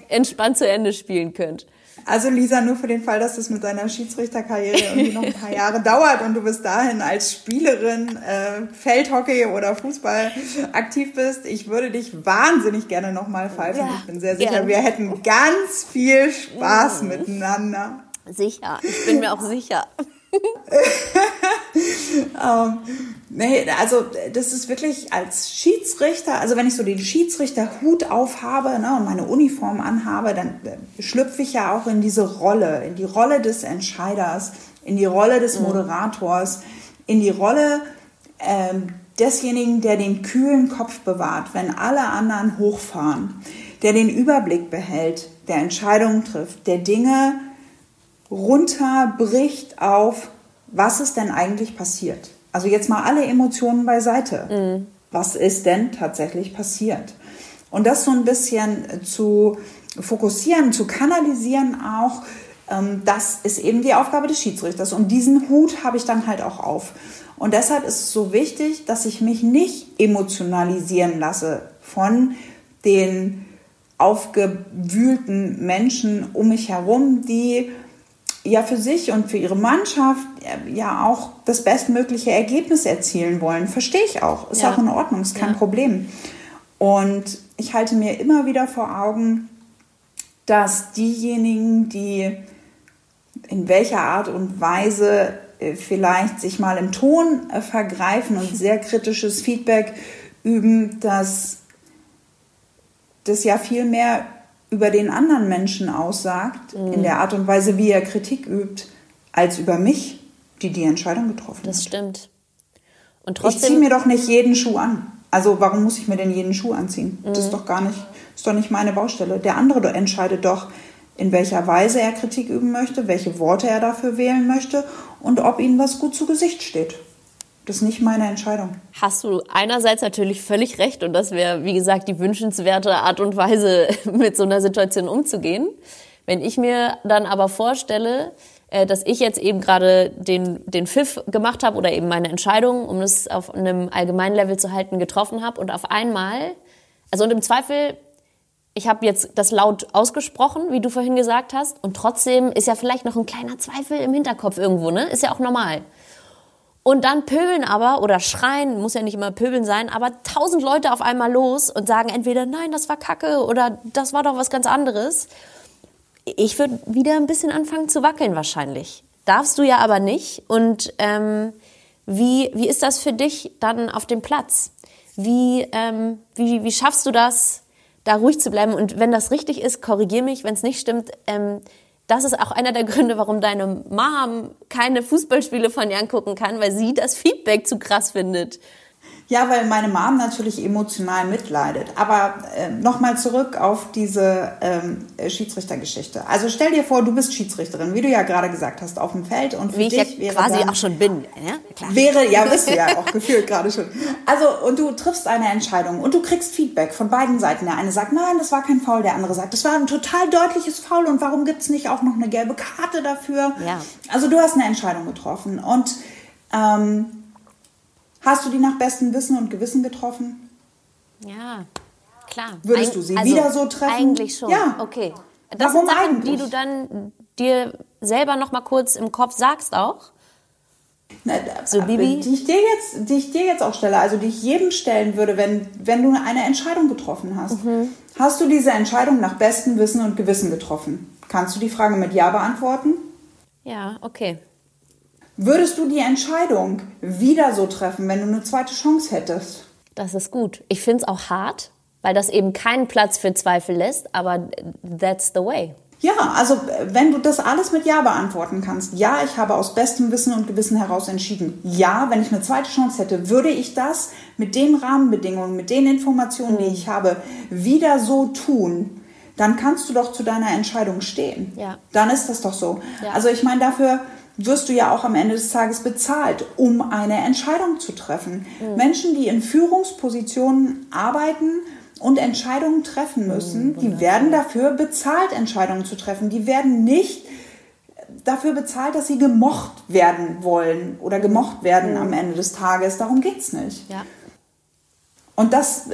entspannt zu Ende spielen könnt? Also Lisa, nur für den Fall, dass es mit deiner Schiedsrichterkarriere irgendwie noch ein paar Jahre dauert und du bis dahin als Spielerin äh, Feldhockey oder Fußball aktiv bist, ich würde dich wahnsinnig gerne nochmal pfeifen. Ja, ich bin sehr sicher, gerne. wir hätten ganz viel Spaß mhm. miteinander. Sicher, ich bin mir auch sicher. ähm, nee, also das ist wirklich als Schiedsrichter, also wenn ich so den Schiedsrichterhut aufhabe ne, und meine Uniform anhabe, dann äh, schlüpfe ich ja auch in diese Rolle, in die Rolle des Entscheiders, in die Rolle des mhm. Moderators, in die Rolle ähm, desjenigen, der den kühlen Kopf bewahrt, wenn alle anderen hochfahren, der den Überblick behält, der Entscheidungen trifft, der Dinge runterbricht auf, was ist denn eigentlich passiert. Also jetzt mal alle Emotionen beiseite. Mhm. Was ist denn tatsächlich passiert? Und das so ein bisschen zu fokussieren, zu kanalisieren auch, ähm, das ist eben die Aufgabe des Schiedsrichters. Und diesen Hut habe ich dann halt auch auf. Und deshalb ist es so wichtig, dass ich mich nicht emotionalisieren lasse von den aufgewühlten Menschen um mich herum, die ja für sich und für ihre Mannschaft äh, ja auch das bestmögliche Ergebnis erzielen wollen. Verstehe ich auch. Ist ja. auch in Ordnung, ist kein ja. Problem. Und ich halte mir immer wieder vor Augen, dass diejenigen, die in welcher Art und Weise äh, vielleicht sich mal im Ton äh, vergreifen und sehr kritisches Feedback üben, dass das ja viel mehr über den anderen Menschen aussagt, mhm. in der Art und Weise, wie er Kritik übt, als über mich, die die Entscheidung getroffen das hat. Das stimmt. Und trotzdem, ich ziehe mir doch nicht jeden Schuh an. Also warum muss ich mir denn jeden Schuh anziehen? Mhm. Das ist mhm. doch gar nicht, ist doch nicht meine Baustelle. Der andere entscheidet doch, in welcher Weise er Kritik üben möchte, welche Worte er dafür wählen möchte und ob ihm was gut zu Gesicht steht. Das ist nicht meine Entscheidung. Hast du einerseits natürlich völlig recht und das wäre, wie gesagt, die wünschenswerte Art und Weise, mit so einer Situation umzugehen. Wenn ich mir dann aber vorstelle, äh, dass ich jetzt eben gerade den, den Pfiff gemacht habe oder eben meine Entscheidung, um es auf einem allgemeinen Level zu halten, getroffen habe und auf einmal, also und im Zweifel, ich habe jetzt das laut ausgesprochen, wie du vorhin gesagt hast, und trotzdem ist ja vielleicht noch ein kleiner Zweifel im Hinterkopf irgendwo, ne? Ist ja auch normal. Und dann pöbeln aber oder schreien, muss ja nicht immer pöbeln sein, aber tausend Leute auf einmal los und sagen entweder nein, das war Kacke oder das war doch was ganz anderes. Ich würde wieder ein bisschen anfangen zu wackeln wahrscheinlich. Darfst du ja aber nicht. Und ähm, wie, wie ist das für dich dann auf dem Platz? Wie, ähm, wie, wie schaffst du das, da ruhig zu bleiben? Und wenn das richtig ist, korrigier mich. Wenn es nicht stimmt, ähm, das ist auch einer der Gründe, warum deine Mom keine Fußballspiele von dir angucken kann, weil sie das Feedback zu krass findet. Ja, weil meine Mom natürlich emotional mitleidet. Aber äh, nochmal zurück auf diese ähm, Schiedsrichtergeschichte. Also stell dir vor, du bist Schiedsrichterin, wie du ja gerade gesagt hast, auf dem Feld und für wie dich ich ja quasi dann, auch schon bin. Ja? Klar. Wäre, ja, bist du ja auch gefühlt gerade schon. Also und du triffst eine Entscheidung und du kriegst Feedback von beiden Seiten. Der eine sagt, nein, das war kein Foul. Der andere sagt, das war ein total deutliches Foul und warum gibt's nicht auch noch eine gelbe Karte dafür? Ja. Also du hast eine Entscheidung getroffen und ähm, Hast du die nach bestem Wissen und Gewissen getroffen? Ja, klar. Würdest Eig du sie also wieder so treffen? Eigentlich schon. Ja. Okay. Das Warum sind Sachen, eigentlich? die du dann dir selber noch mal kurz im Kopf sagst auch? Na, so, Bibi? Die ich, dir jetzt, die ich dir jetzt auch stelle, also die ich jedem stellen würde, wenn, wenn du eine Entscheidung getroffen hast. Mhm. Hast du diese Entscheidung nach bestem Wissen und Gewissen getroffen? Kannst du die Frage mit Ja beantworten? Ja, okay. Würdest du die Entscheidung wieder so treffen, wenn du eine zweite Chance hättest? Das ist gut. Ich finde es auch hart, weil das eben keinen Platz für Zweifel lässt, aber that's the way. Ja, also wenn du das alles mit Ja beantworten kannst, ja, ich habe aus bestem Wissen und Gewissen heraus entschieden. Ja, wenn ich eine zweite Chance hätte, würde ich das mit den Rahmenbedingungen, mit den Informationen, die ich habe, wieder so tun. Dann kannst du doch zu deiner Entscheidung stehen. Ja. Dann ist das doch so. Ja. Also ich meine, dafür wirst du ja auch am Ende des Tages bezahlt, um eine Entscheidung zu treffen. Mhm. Menschen, die in Führungspositionen arbeiten und Entscheidungen treffen müssen, mhm, die werden dafür bezahlt, Entscheidungen zu treffen. Die werden nicht dafür bezahlt, dass sie gemocht werden wollen oder gemocht werden am Ende des Tages. Darum geht es nicht. Ja. Und, das,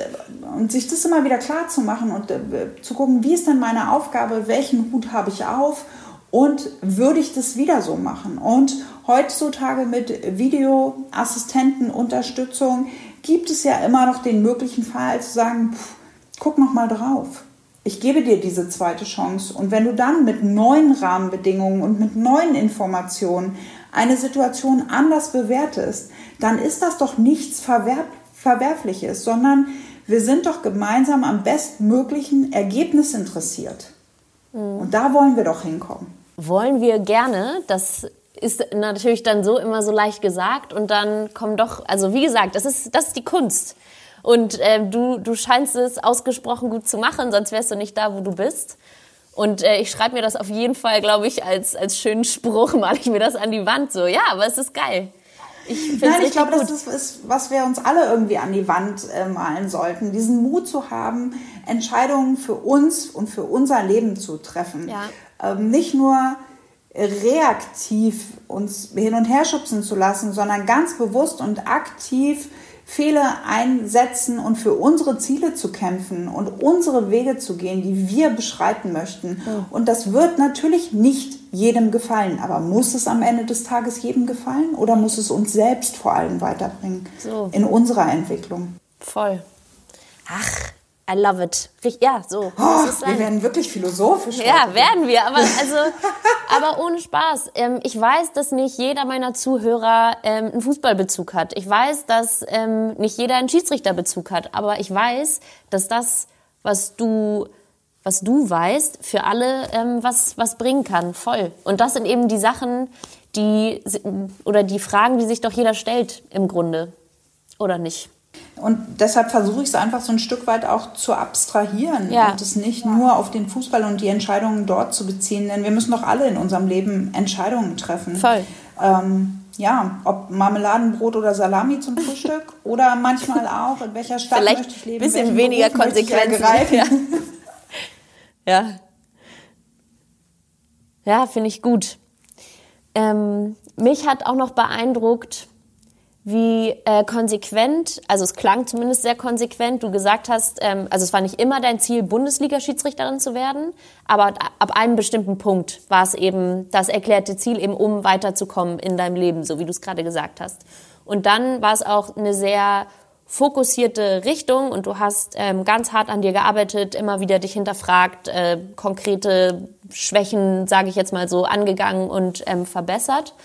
und sich das immer wieder klar zu machen und äh, zu gucken, wie ist denn meine Aufgabe, welchen Hut habe ich auf und würde ich das wieder so machen? Und heutzutage mit Videoassistentenunterstützung gibt es ja immer noch den möglichen Fall zu sagen, pff, guck noch mal drauf. Ich gebe dir diese zweite Chance. Und wenn du dann mit neuen Rahmenbedingungen und mit neuen Informationen eine Situation anders bewertest, dann ist das doch nichts Verwerf Verwerfliches, sondern wir sind doch gemeinsam am bestmöglichen Ergebnis interessiert. Mhm. Und da wollen wir doch hinkommen wollen wir gerne. Das ist natürlich dann so immer so leicht gesagt und dann kommen doch, also wie gesagt, das ist, das ist die Kunst. Und äh, du, du scheinst es ausgesprochen gut zu machen, sonst wärst du nicht da, wo du bist. Und äh, ich schreibe mir das auf jeden Fall, glaube ich, als, als schönen Spruch, male ich mir das an die Wand. So, ja, aber es ist geil. Ich Nein, ich glaube, das ist, was wir uns alle irgendwie an die Wand äh, malen sollten. Diesen Mut zu haben, Entscheidungen für uns und für unser Leben zu treffen. Ja nicht nur reaktiv uns hin und her schubsen zu lassen, sondern ganz bewusst und aktiv Fehler einsetzen und für unsere Ziele zu kämpfen und unsere Wege zu gehen, die wir beschreiten möchten. Ja. Und das wird natürlich nicht jedem gefallen, aber muss es am Ende des Tages jedem gefallen oder muss es uns selbst vor allem weiterbringen so. in unserer Entwicklung? Voll. Ach, I love it. Ja, so. Oh, wir werden wirklich philosophisch. Ja, werden wir. Aber also, aber ohne Spaß. Ähm, ich weiß, dass nicht jeder meiner Zuhörer ähm, einen Fußballbezug hat. Ich weiß, dass ähm, nicht jeder einen Schiedsrichterbezug hat. Aber ich weiß, dass das, was du was du weißt, für alle ähm, was, was bringen kann. Voll. Und das sind eben die Sachen, die oder die Fragen, die sich doch jeder stellt im Grunde. Oder nicht? Und deshalb versuche ich es einfach so ein Stück weit auch zu abstrahieren ja. und es nicht nur auf den Fußball und die Entscheidungen dort zu beziehen, denn wir müssen doch alle in unserem Leben Entscheidungen treffen. Voll. Ähm, ja, ob Marmeladenbrot oder Salami zum Frühstück oder manchmal auch, in welcher Stadt Vielleicht möchte ich leben. Ein bisschen weniger Konsequenzen. Ja, ja. ja finde ich gut. Ähm, mich hat auch noch beeindruckt, wie äh, konsequent, also es klang zumindest sehr konsequent, du gesagt hast, ähm, also es war nicht immer dein Ziel, Bundesliga-Schiedsrichterin zu werden, aber ab einem bestimmten Punkt war es eben das erklärte Ziel, eben um weiterzukommen in deinem Leben, so wie du es gerade gesagt hast. Und dann war es auch eine sehr fokussierte Richtung und du hast ähm, ganz hart an dir gearbeitet, immer wieder dich hinterfragt, äh, konkrete Schwächen, sage ich jetzt mal so, angegangen und ähm, verbessert.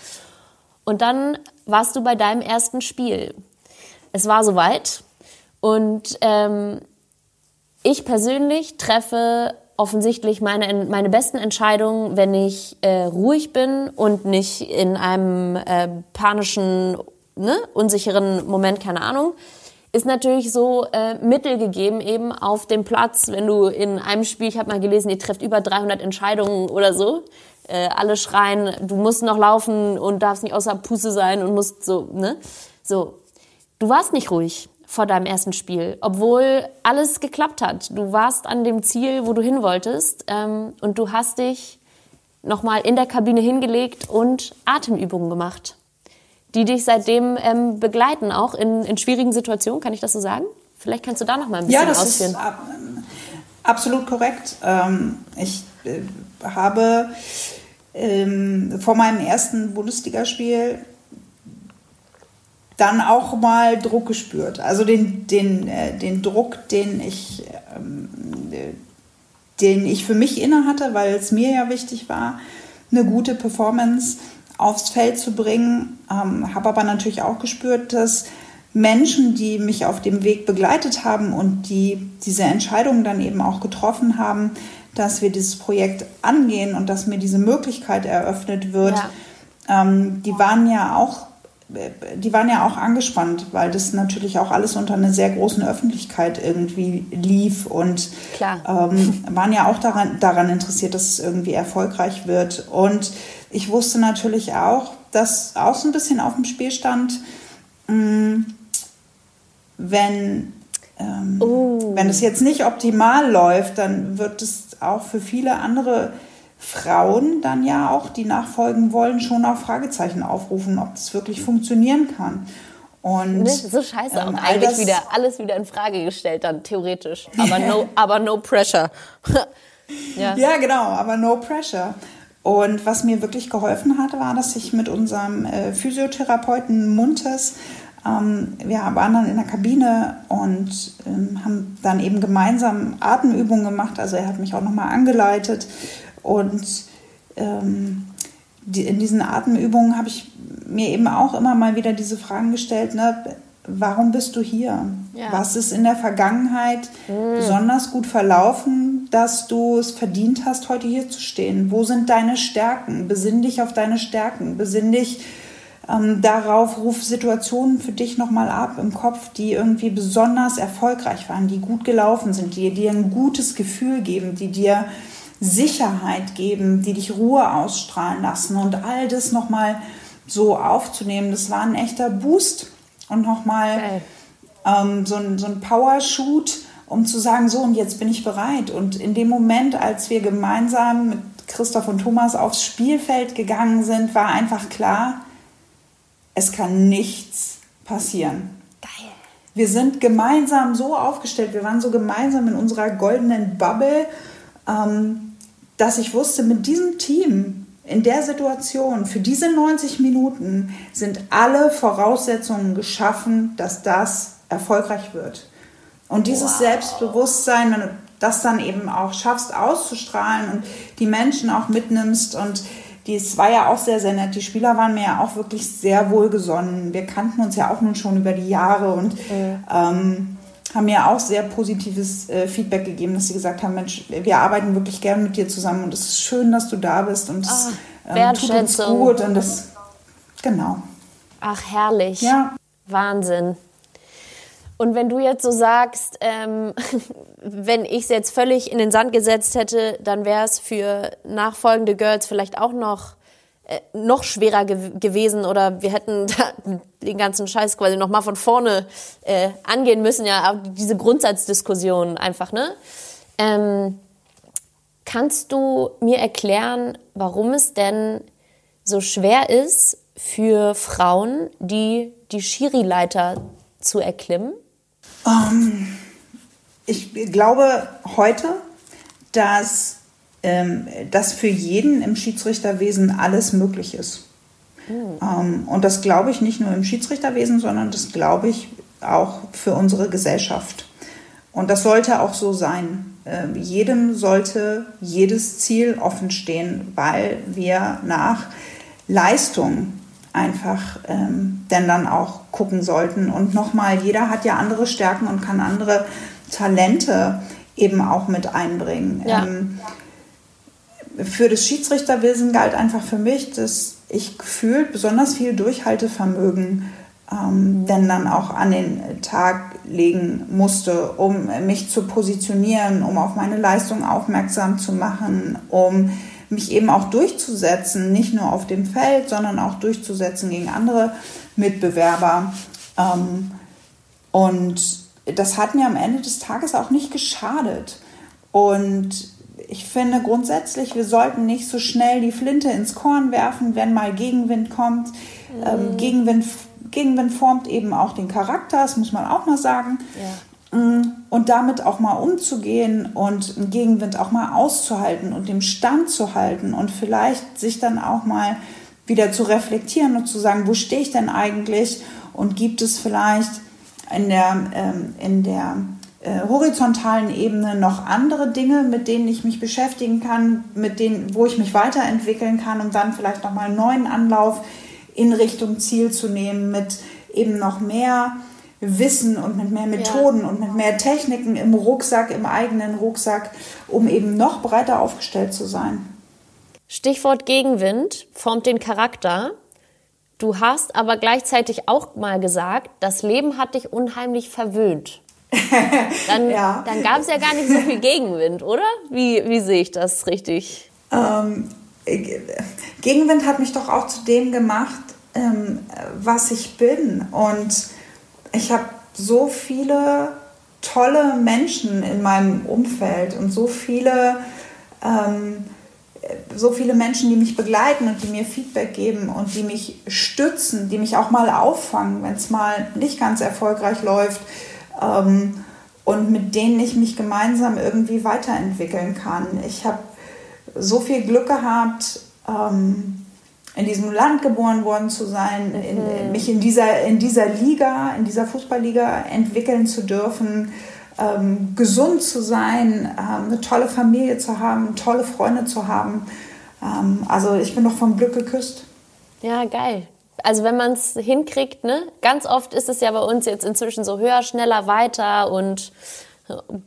Und dann warst du bei deinem ersten Spiel. Es war soweit und ähm, ich persönlich treffe offensichtlich meine, meine besten Entscheidungen, wenn ich äh, ruhig bin und nicht in einem äh, panischen, ne, unsicheren Moment, keine Ahnung. Ist natürlich so äh, Mittel gegeben eben auf dem Platz, wenn du in einem Spiel, ich habe mal gelesen, ihr trefft über 300 Entscheidungen oder so, äh, alle schreien, du musst noch laufen und darfst nicht außer Puste sein und musst so, ne? So. Du warst nicht ruhig vor deinem ersten Spiel, obwohl alles geklappt hat. Du warst an dem Ziel, wo du hin wolltest ähm, und du hast dich nochmal in der Kabine hingelegt und Atemübungen gemacht, die dich seitdem ähm, begleiten, auch in, in schwierigen Situationen, kann ich das so sagen? Vielleicht kannst du da noch mal ein bisschen ja, das ausführen. Ist, äh, absolut korrekt. Ähm, ich äh, habe ähm, vor meinem ersten Bundesligaspiel dann auch mal Druck gespürt. Also den, den, äh, den Druck, den ich, ähm, den ich für mich inne hatte, weil es mir ja wichtig war, eine gute Performance aufs Feld zu bringen. Ähm, habe aber natürlich auch gespürt, dass Menschen, die mich auf dem Weg begleitet haben und die diese Entscheidungen dann eben auch getroffen haben, dass wir dieses Projekt angehen und dass mir diese Möglichkeit eröffnet wird, ja. ähm, die waren ja auch die waren ja auch angespannt, weil das natürlich auch alles unter einer sehr großen Öffentlichkeit irgendwie lief und ähm, waren ja auch daran, daran interessiert, dass es irgendwie erfolgreich wird. Und ich wusste natürlich auch, dass auch so ein bisschen auf dem Spiel stand, mh, mm, wenn ähm, oh. Wenn es jetzt nicht optimal läuft, dann wird es auch für viele andere Frauen dann ja auch, die nachfolgen wollen, schon auch Fragezeichen aufrufen, ob das wirklich funktionieren kann. Und ne, so scheiße ähm, eigentlich das, wieder alles wieder in Frage gestellt dann theoretisch, aber no, aber no pressure. ja. ja, genau, aber no pressure. Und was mir wirklich geholfen hat, war, dass ich mit unserem äh, Physiotherapeuten Muntes wir waren dann in der Kabine und ähm, haben dann eben gemeinsam Atemübungen gemacht. Also er hat mich auch nochmal angeleitet. Und ähm, in diesen Atemübungen habe ich mir eben auch immer mal wieder diese Fragen gestellt. Ne? Warum bist du hier? Ja. Was ist in der Vergangenheit mhm. besonders gut verlaufen, dass du es verdient hast, heute hier zu stehen? Wo sind deine Stärken? Besinn dich auf deine Stärken. Besinn dich ähm, darauf ruf Situationen für dich nochmal ab im Kopf, die irgendwie besonders erfolgreich waren, die gut gelaufen sind, die dir ein gutes Gefühl geben, die dir Sicherheit geben, die dich Ruhe ausstrahlen lassen. Und all das nochmal so aufzunehmen, das war ein echter Boost. Und nochmal ähm, so ein, so ein Power-Shoot, um zu sagen, so und jetzt bin ich bereit. Und in dem Moment, als wir gemeinsam mit Christoph und Thomas aufs Spielfeld gegangen sind, war einfach klar, es kann nichts passieren. Geil. Wir sind gemeinsam so aufgestellt, wir waren so gemeinsam in unserer goldenen Bubble, ähm, dass ich wusste, mit diesem Team in der Situation, für diese 90 Minuten sind alle Voraussetzungen geschaffen, dass das erfolgreich wird. Und dieses wow. Selbstbewusstsein, wenn du das dann eben auch schaffst auszustrahlen und die Menschen auch mitnimmst und es war ja auch sehr, sehr nett. Die Spieler waren mir ja auch wirklich sehr wohlgesonnen. Wir kannten uns ja auch nun schon über die Jahre und mhm. ähm, haben mir auch sehr positives äh, Feedback gegeben, dass sie gesagt haben, Mensch, wir arbeiten wirklich gern mit dir zusammen und es ist schön, dass du da bist und es ah, ähm, tut uns gut und das, genau. Ach, herrlich. Ja. Wahnsinn. Und wenn du jetzt so sagst, ähm, wenn ich es jetzt völlig in den Sand gesetzt hätte, dann wäre es für nachfolgende Girls vielleicht auch noch äh, noch schwerer ge gewesen oder wir hätten den ganzen Scheiß quasi noch mal von vorne äh, angehen müssen. Ja, diese Grundsatzdiskussion einfach, ne? Ähm, kannst du mir erklären, warum es denn so schwer ist für Frauen, die die Schiri-Leiter zu erklimmen? Ähm, ich glaube heute, dass, ähm, dass für jeden im Schiedsrichterwesen alles möglich ist. Mhm. Ähm, und das glaube ich nicht nur im Schiedsrichterwesen, sondern das glaube ich auch für unsere Gesellschaft. Und das sollte auch so sein. Ähm, jedem sollte jedes Ziel offen stehen, weil wir nach Leistung einfach ähm, denn dann auch gucken sollten. Und nochmal, jeder hat ja andere Stärken und kann andere Talente eben auch mit einbringen. Ja. Ähm, für das Schiedsrichterwesen galt einfach für mich, dass ich gefühlt besonders viel Durchhaltevermögen ähm, denn dann auch an den Tag legen musste, um mich zu positionieren, um auf meine Leistung aufmerksam zu machen, um mich eben auch durchzusetzen, nicht nur auf dem Feld, sondern auch durchzusetzen gegen andere Mitbewerber. Ähm, und das hat mir am Ende des Tages auch nicht geschadet. Und ich finde grundsätzlich, wir sollten nicht so schnell die Flinte ins Korn werfen, wenn mal Gegenwind kommt. Ähm, mhm. Gegenwind, Gegenwind formt eben auch den Charakter, das muss man auch mal sagen. Ja. Mm, und damit auch mal umzugehen und einen Gegenwind auch mal auszuhalten und dem Stand zu halten und vielleicht sich dann auch mal wieder zu reflektieren und zu sagen, wo stehe ich denn eigentlich und gibt es vielleicht in der, ähm, in der äh, horizontalen Ebene noch andere Dinge, mit denen ich mich beschäftigen kann, mit denen, wo ich mich weiterentwickeln kann, um dann vielleicht nochmal einen neuen Anlauf in Richtung Ziel zu nehmen, mit eben noch mehr Wissen und mit mehr Methoden ja. und mit mehr Techniken im Rucksack, im eigenen Rucksack, um eben noch breiter aufgestellt zu sein. Stichwort Gegenwind formt den Charakter. Du hast aber gleichzeitig auch mal gesagt, das Leben hat dich unheimlich verwöhnt. Dann, ja. dann gab es ja gar nicht so viel Gegenwind, oder? Wie, wie sehe ich das richtig? Ähm, Gegenwind hat mich doch auch zu dem gemacht, ähm, was ich bin. Und ich habe so viele tolle Menschen in meinem Umfeld und so viele, ähm, so viele Menschen, die mich begleiten und die mir Feedback geben und die mich stützen, die mich auch mal auffangen, wenn es mal nicht ganz erfolgreich läuft ähm, und mit denen ich mich gemeinsam irgendwie weiterentwickeln kann. Ich habe so viel Glück gehabt. Ähm, in diesem Land geboren worden zu sein, mhm. in, mich in dieser, in dieser Liga, in dieser Fußballliga entwickeln zu dürfen, ähm, gesund zu sein, ähm, eine tolle Familie zu haben, tolle Freunde zu haben. Ähm, also ich bin doch vom Glück geküsst. Ja, geil. Also wenn man es hinkriegt, ne? Ganz oft ist es ja bei uns jetzt inzwischen so höher, schneller, weiter und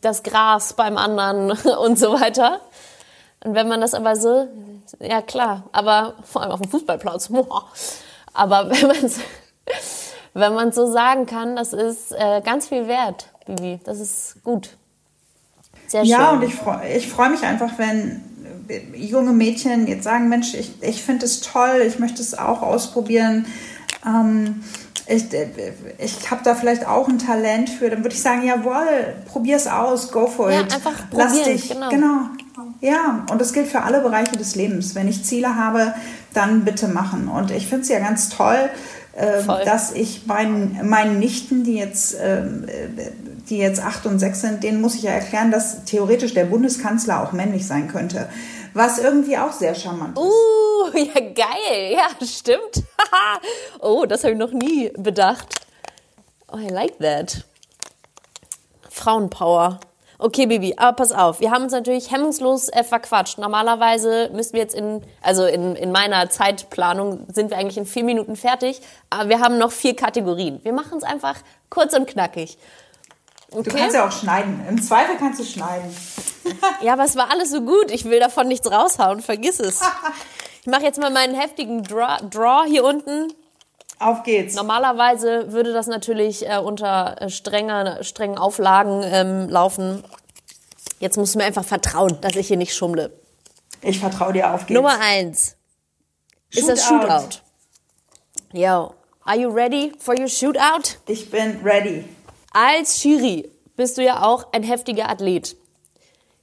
das Gras beim anderen und so weiter. Und wenn man das aber so, ja klar, aber vor allem auf dem Fußballplatz, aber wenn man wenn man so sagen kann, das ist äh, ganz viel wert, Bibi. Das ist gut. Sehr schön. Ja, und ich freue ich freu mich einfach, wenn junge Mädchen jetzt sagen, Mensch, ich, ich finde es toll, ich möchte es auch ausprobieren. Ähm, ich, ich habe da vielleicht auch ein Talent für, dann würde ich sagen, jawohl, probier es aus, go for ja, it. Einfach Lass probieren, dich, genau. genau. Ja, und das gilt für alle Bereiche des Lebens. Wenn ich Ziele habe, dann bitte machen. Und ich finde es ja ganz toll, äh, dass ich meinen, meinen Nichten, die jetzt, äh, die jetzt acht und sechs sind, denen muss ich ja erklären, dass theoretisch der Bundeskanzler auch männlich sein könnte. Was irgendwie auch sehr charmant ist. Uh, ja, geil. Ja, stimmt. oh, das habe ich noch nie bedacht. Oh, I like that. Frauenpower. Okay, Bibi, aber pass auf, wir haben uns natürlich hemmungslos äh, verquatscht. Normalerweise müssen wir jetzt in, also in, in meiner Zeitplanung sind wir eigentlich in vier Minuten fertig, aber wir haben noch vier Kategorien. Wir machen es einfach kurz und knackig. Okay? Du kannst ja auch schneiden. Im Zweifel kannst du schneiden. ja, aber es war alles so gut. Ich will davon nichts raushauen. Vergiss es. Ich mache jetzt mal meinen heftigen Draw, Draw hier unten. Auf geht's. Normalerweise würde das natürlich äh, unter äh, strenger, strengen Auflagen ähm, laufen. Jetzt musst du mir einfach vertrauen, dass ich hier nicht schummle. Ich vertraue dir auf geht's. Nummer eins Shoot ist das Shootout. Yo, are you ready for your Shootout? Ich bin ready. Als Schiri bist du ja auch ein heftiger Athlet.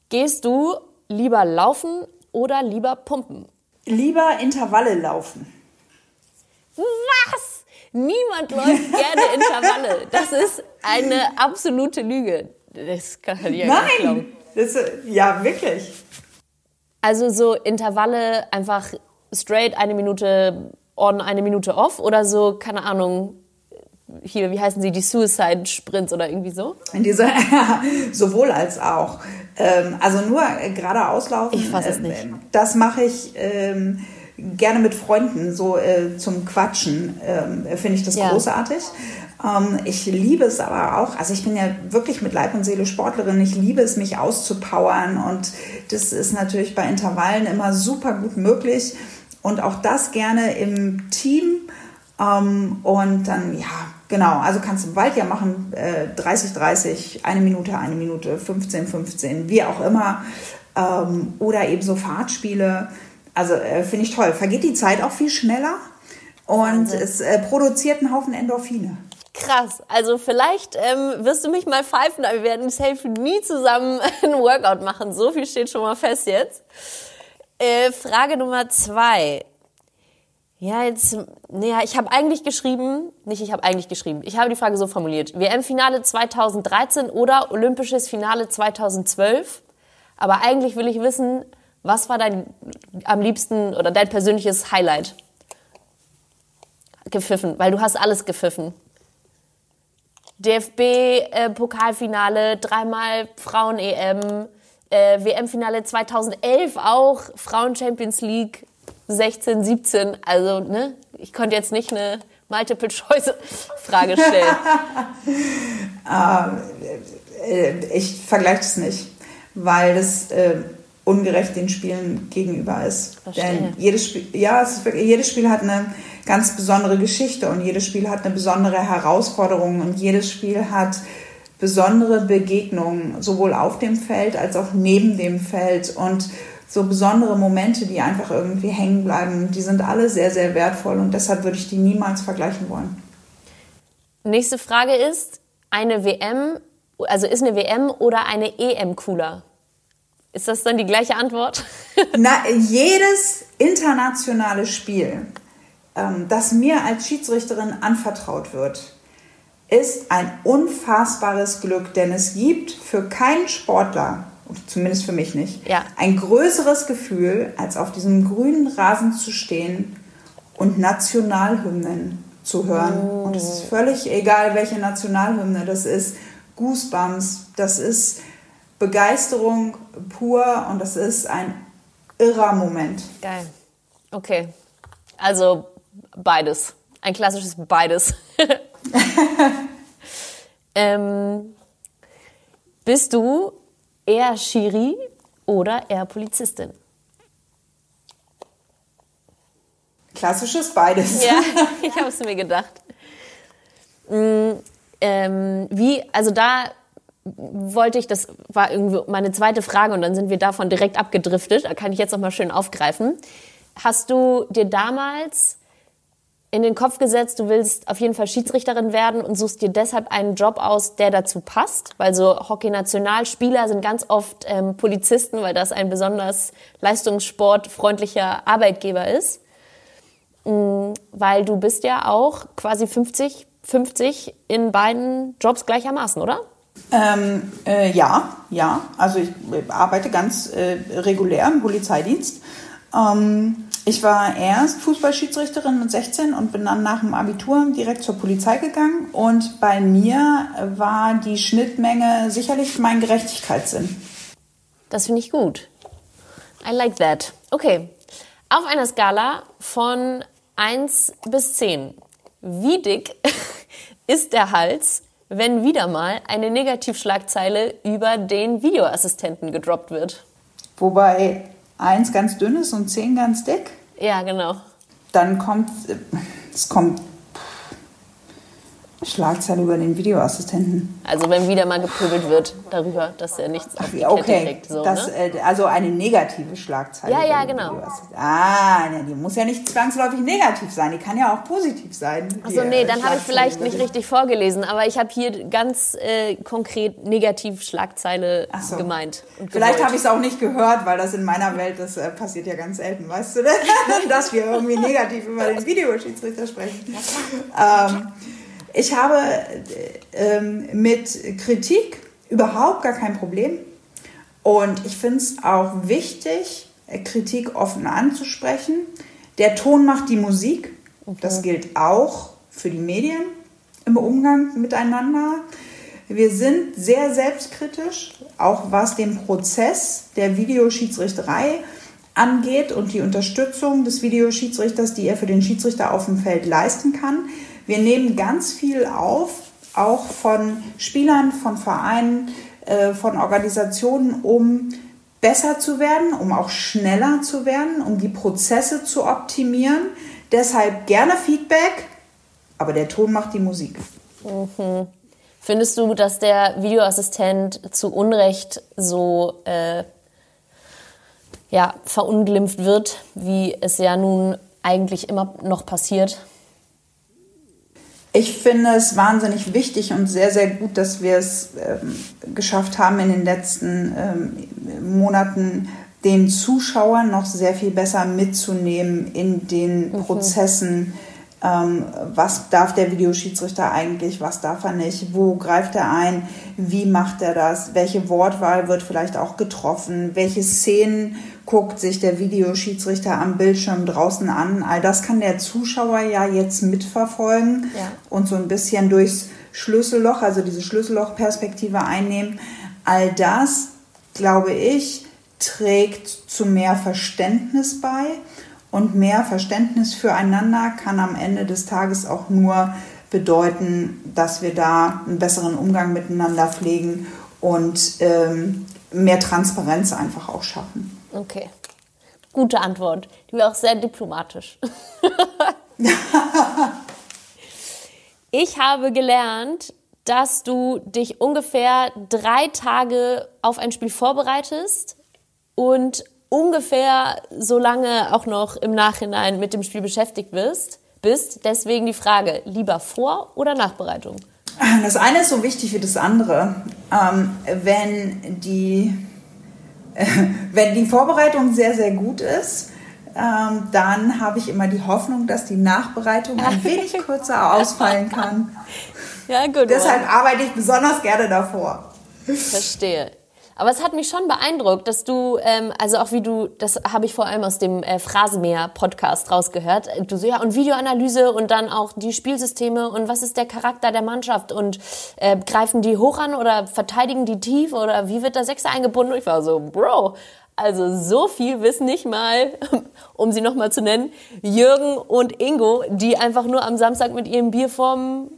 Gehst du lieber laufen oder lieber pumpen? Lieber Intervalle laufen. Was? Niemand läuft gerne Intervalle. Das ist eine absolute Lüge. Das kann ich ja Nein, nicht glauben. Das, ja, wirklich. Also so Intervalle einfach straight eine Minute on, eine Minute off oder so, keine Ahnung, hier, wie heißen sie, die Suicide Sprints oder irgendwie so? In dieser, sowohl als auch. Ähm, also nur geradeaus laufen. Ich fasse es nicht. Ähm, das mache ich ähm, gerne mit Freunden, so äh, zum Quatschen, ähm, finde ich das ja. großartig. Ähm, ich liebe es aber auch, also ich bin ja wirklich mit Leib und Seele Sportlerin, ich liebe es, mich auszupowern und das ist natürlich bei Intervallen immer super gut möglich und auch das gerne im Team. Ähm, und dann, ja, genau, also kannst du im Wald ja machen, äh, 30, 30, eine Minute, eine Minute, 15, 15, wie auch immer. Ähm, oder eben so Fahrtspiele. Also äh, finde ich toll. Vergeht die Zeit auch viel schneller und Wahnsinn. es äh, produziert einen Haufen Endorphine. Krass. Also vielleicht ähm, wirst du mich mal pfeifen, aber wir werden safe nie zusammen ein Workout machen. So viel steht schon mal fest jetzt. Äh, Frage Nummer zwei. Ja, jetzt, naja, ich habe eigentlich geschrieben, nicht ich habe eigentlich geschrieben, ich habe die Frage so formuliert. WM-Finale 2013 oder Olympisches Finale 2012? Aber eigentlich will ich wissen, was war dein am liebsten oder dein persönliches Highlight? Gepfiffen, weil du hast alles gepfiffen. DFB-Pokalfinale, äh, dreimal Frauen-EM, äh, WM-Finale 2011 auch, Frauen-Champions League 16, 17. Also, ne, ich konnte jetzt nicht eine Multiple-Choice-Frage stellen. ähm, äh, ich vergleiche es nicht, weil das äh, ungerecht den Spielen gegenüber ist. Verstehe. Denn jedes Spiel, ja, es ist wirklich, jedes Spiel hat eine ganz besondere Geschichte und jedes Spiel hat eine besondere Herausforderung und jedes Spiel hat besondere Begegnungen, sowohl auf dem Feld als auch neben dem Feld und so besondere Momente, die einfach irgendwie hängen bleiben, die sind alle sehr, sehr wertvoll und deshalb würde ich die niemals vergleichen wollen. Nächste Frage ist, eine WM, also ist eine WM oder eine EM cooler? Ist das dann die gleiche Antwort? Na, jedes internationale Spiel, ähm, das mir als Schiedsrichterin anvertraut wird, ist ein unfassbares Glück, denn es gibt für keinen Sportler, zumindest für mich nicht, ja. ein größeres Gefühl, als auf diesem grünen Rasen zu stehen und Nationalhymnen zu hören. Oh. Und es ist völlig egal, welche Nationalhymne das ist. Goosebumps, das ist Begeisterung pur und das ist ein irrer Moment. Geil. Okay. Also beides. Ein klassisches beides. ähm, bist du eher Schiri oder eher Polizistin? Klassisches beides. Ja, ich habe es mir gedacht. Mm, ähm, wie, also da wollte ich, das war irgendwie meine zweite Frage und dann sind wir davon direkt abgedriftet. Da kann ich jetzt noch mal schön aufgreifen. Hast du dir damals in den Kopf gesetzt, du willst auf jeden Fall Schiedsrichterin werden und suchst dir deshalb einen Job aus, der dazu passt? Weil so Hockey-Nationalspieler sind ganz oft ähm, Polizisten, weil das ein besonders leistungssportfreundlicher Arbeitgeber ist. Mhm, weil du bist ja auch quasi 50, 50 in beiden Jobs gleichermaßen, oder? Ähm, äh, ja, ja. Also ich arbeite ganz äh, regulär im Polizeidienst. Ähm, ich war erst Fußballschiedsrichterin mit 16 und bin dann nach dem Abitur direkt zur Polizei gegangen. Und bei mir war die Schnittmenge sicherlich mein Gerechtigkeitssinn. Das finde ich gut. I like that. Okay. Auf einer Skala von 1 bis 10. Wie dick ist der Hals, wenn wieder mal eine Negativschlagzeile über den Videoassistenten gedroppt wird? Wobei eins ganz dünn ist und zehn ganz dick. Ja, genau. Dann kommt, es kommt Schlagzeile über den Videoassistenten. Also wenn wieder mal gepöbelt wird darüber, dass er nichts auf die Kette okay. kriegt. So, das, ne? äh, also eine negative Schlagzeile. Ja, ja, genau. Ah, ne, die muss ja nicht zwangsläufig negativ sein, die kann ja auch positiv sein. Achso, die, nee, äh, dann habe ich vielleicht nicht richtig vorgelesen, aber ich habe hier ganz äh, konkret negativ Schlagzeile so. gemeint. Vielleicht habe ich es auch nicht gehört, weil das in meiner Welt, das äh, passiert ja ganz selten, weißt du, dass wir irgendwie negativ über den Videoschiedsrichter sprechen. Ähm, ich habe äh, ähm, mit Kritik überhaupt gar kein Problem. Und ich finde es auch wichtig, Kritik offen anzusprechen. Der Ton macht die Musik. Das gilt auch für die Medien im Umgang miteinander. Wir sind sehr selbstkritisch, auch was den Prozess der Videoschiedsrichterei angeht und die Unterstützung des Videoschiedsrichters, die er für den Schiedsrichter auf dem Feld leisten kann. Wir nehmen ganz viel auf, auch von Spielern, von Vereinen, äh, von Organisationen, um besser zu werden, um auch schneller zu werden, um die Prozesse zu optimieren. Deshalb gerne Feedback, aber der Ton macht die Musik. Findest du, dass der Videoassistent zu Unrecht so äh, ja, verunglimpft wird, wie es ja nun eigentlich immer noch passiert? Ich finde es wahnsinnig wichtig und sehr, sehr gut, dass wir es ähm, geschafft haben, in den letzten ähm, Monaten den Zuschauern noch sehr viel besser mitzunehmen in den Prozessen. Ähm, was darf der Videoschiedsrichter eigentlich, was darf er nicht, wo greift er ein, wie macht er das, welche Wortwahl wird vielleicht auch getroffen, welche Szenen guckt sich der Videoschiedsrichter am Bildschirm draußen an. All das kann der Zuschauer ja jetzt mitverfolgen Ja. und so ein bisschen durchs Schlüsselloch, also diese Schlüssellochperspektive einnehmen. All das, glaube ich, trägt zu mehr Verständnis bei. Und mehr Verständnis füreinander kann am Ende des Tages auch nur bedeuten, dass wir da einen besseren Umgang miteinander pflegen und ähm, mehr Transparenz einfach auch schaffen. Okay. Gute Antwort. Die war auch sehr diplomatisch. ich habe gelernt, dass du dich ungefähr drei Tage auf ein Spiel vorbereitest und ungefähr so lange auch noch im Nachhinein mit dem Spiel beschäftigt wirst, bist. Deswegen die Frage, lieber Vor- oder Nachbereitung? Das eine ist so wichtig wie das andere. Ähm, wenn, die, äh, wenn die Vorbereitung sehr, sehr gut ist, ähm, dann habe ich immer die Hoffnung, dass die Nachbereitung ein wenig kürzer ausfallen kann. Ja, gut. Deshalb arbeite ich besonders gerne davor. Verstehe. Aber es hat mich schon beeindruckt, dass du, ähm, also auch wie du, das habe ich vor allem aus dem äh, Phrasenmäher-Podcast rausgehört, äh, du so, ja, und Videoanalyse und dann auch die Spielsysteme und was ist der Charakter der Mannschaft und äh, greifen die hoch an oder verteidigen die tief oder wie wird der Sechser eingebunden? Und ich war so, Bro, also so viel wissen nicht mal, um sie nochmal zu nennen, Jürgen und Ingo, die einfach nur am Samstag mit ihrem Bier vorm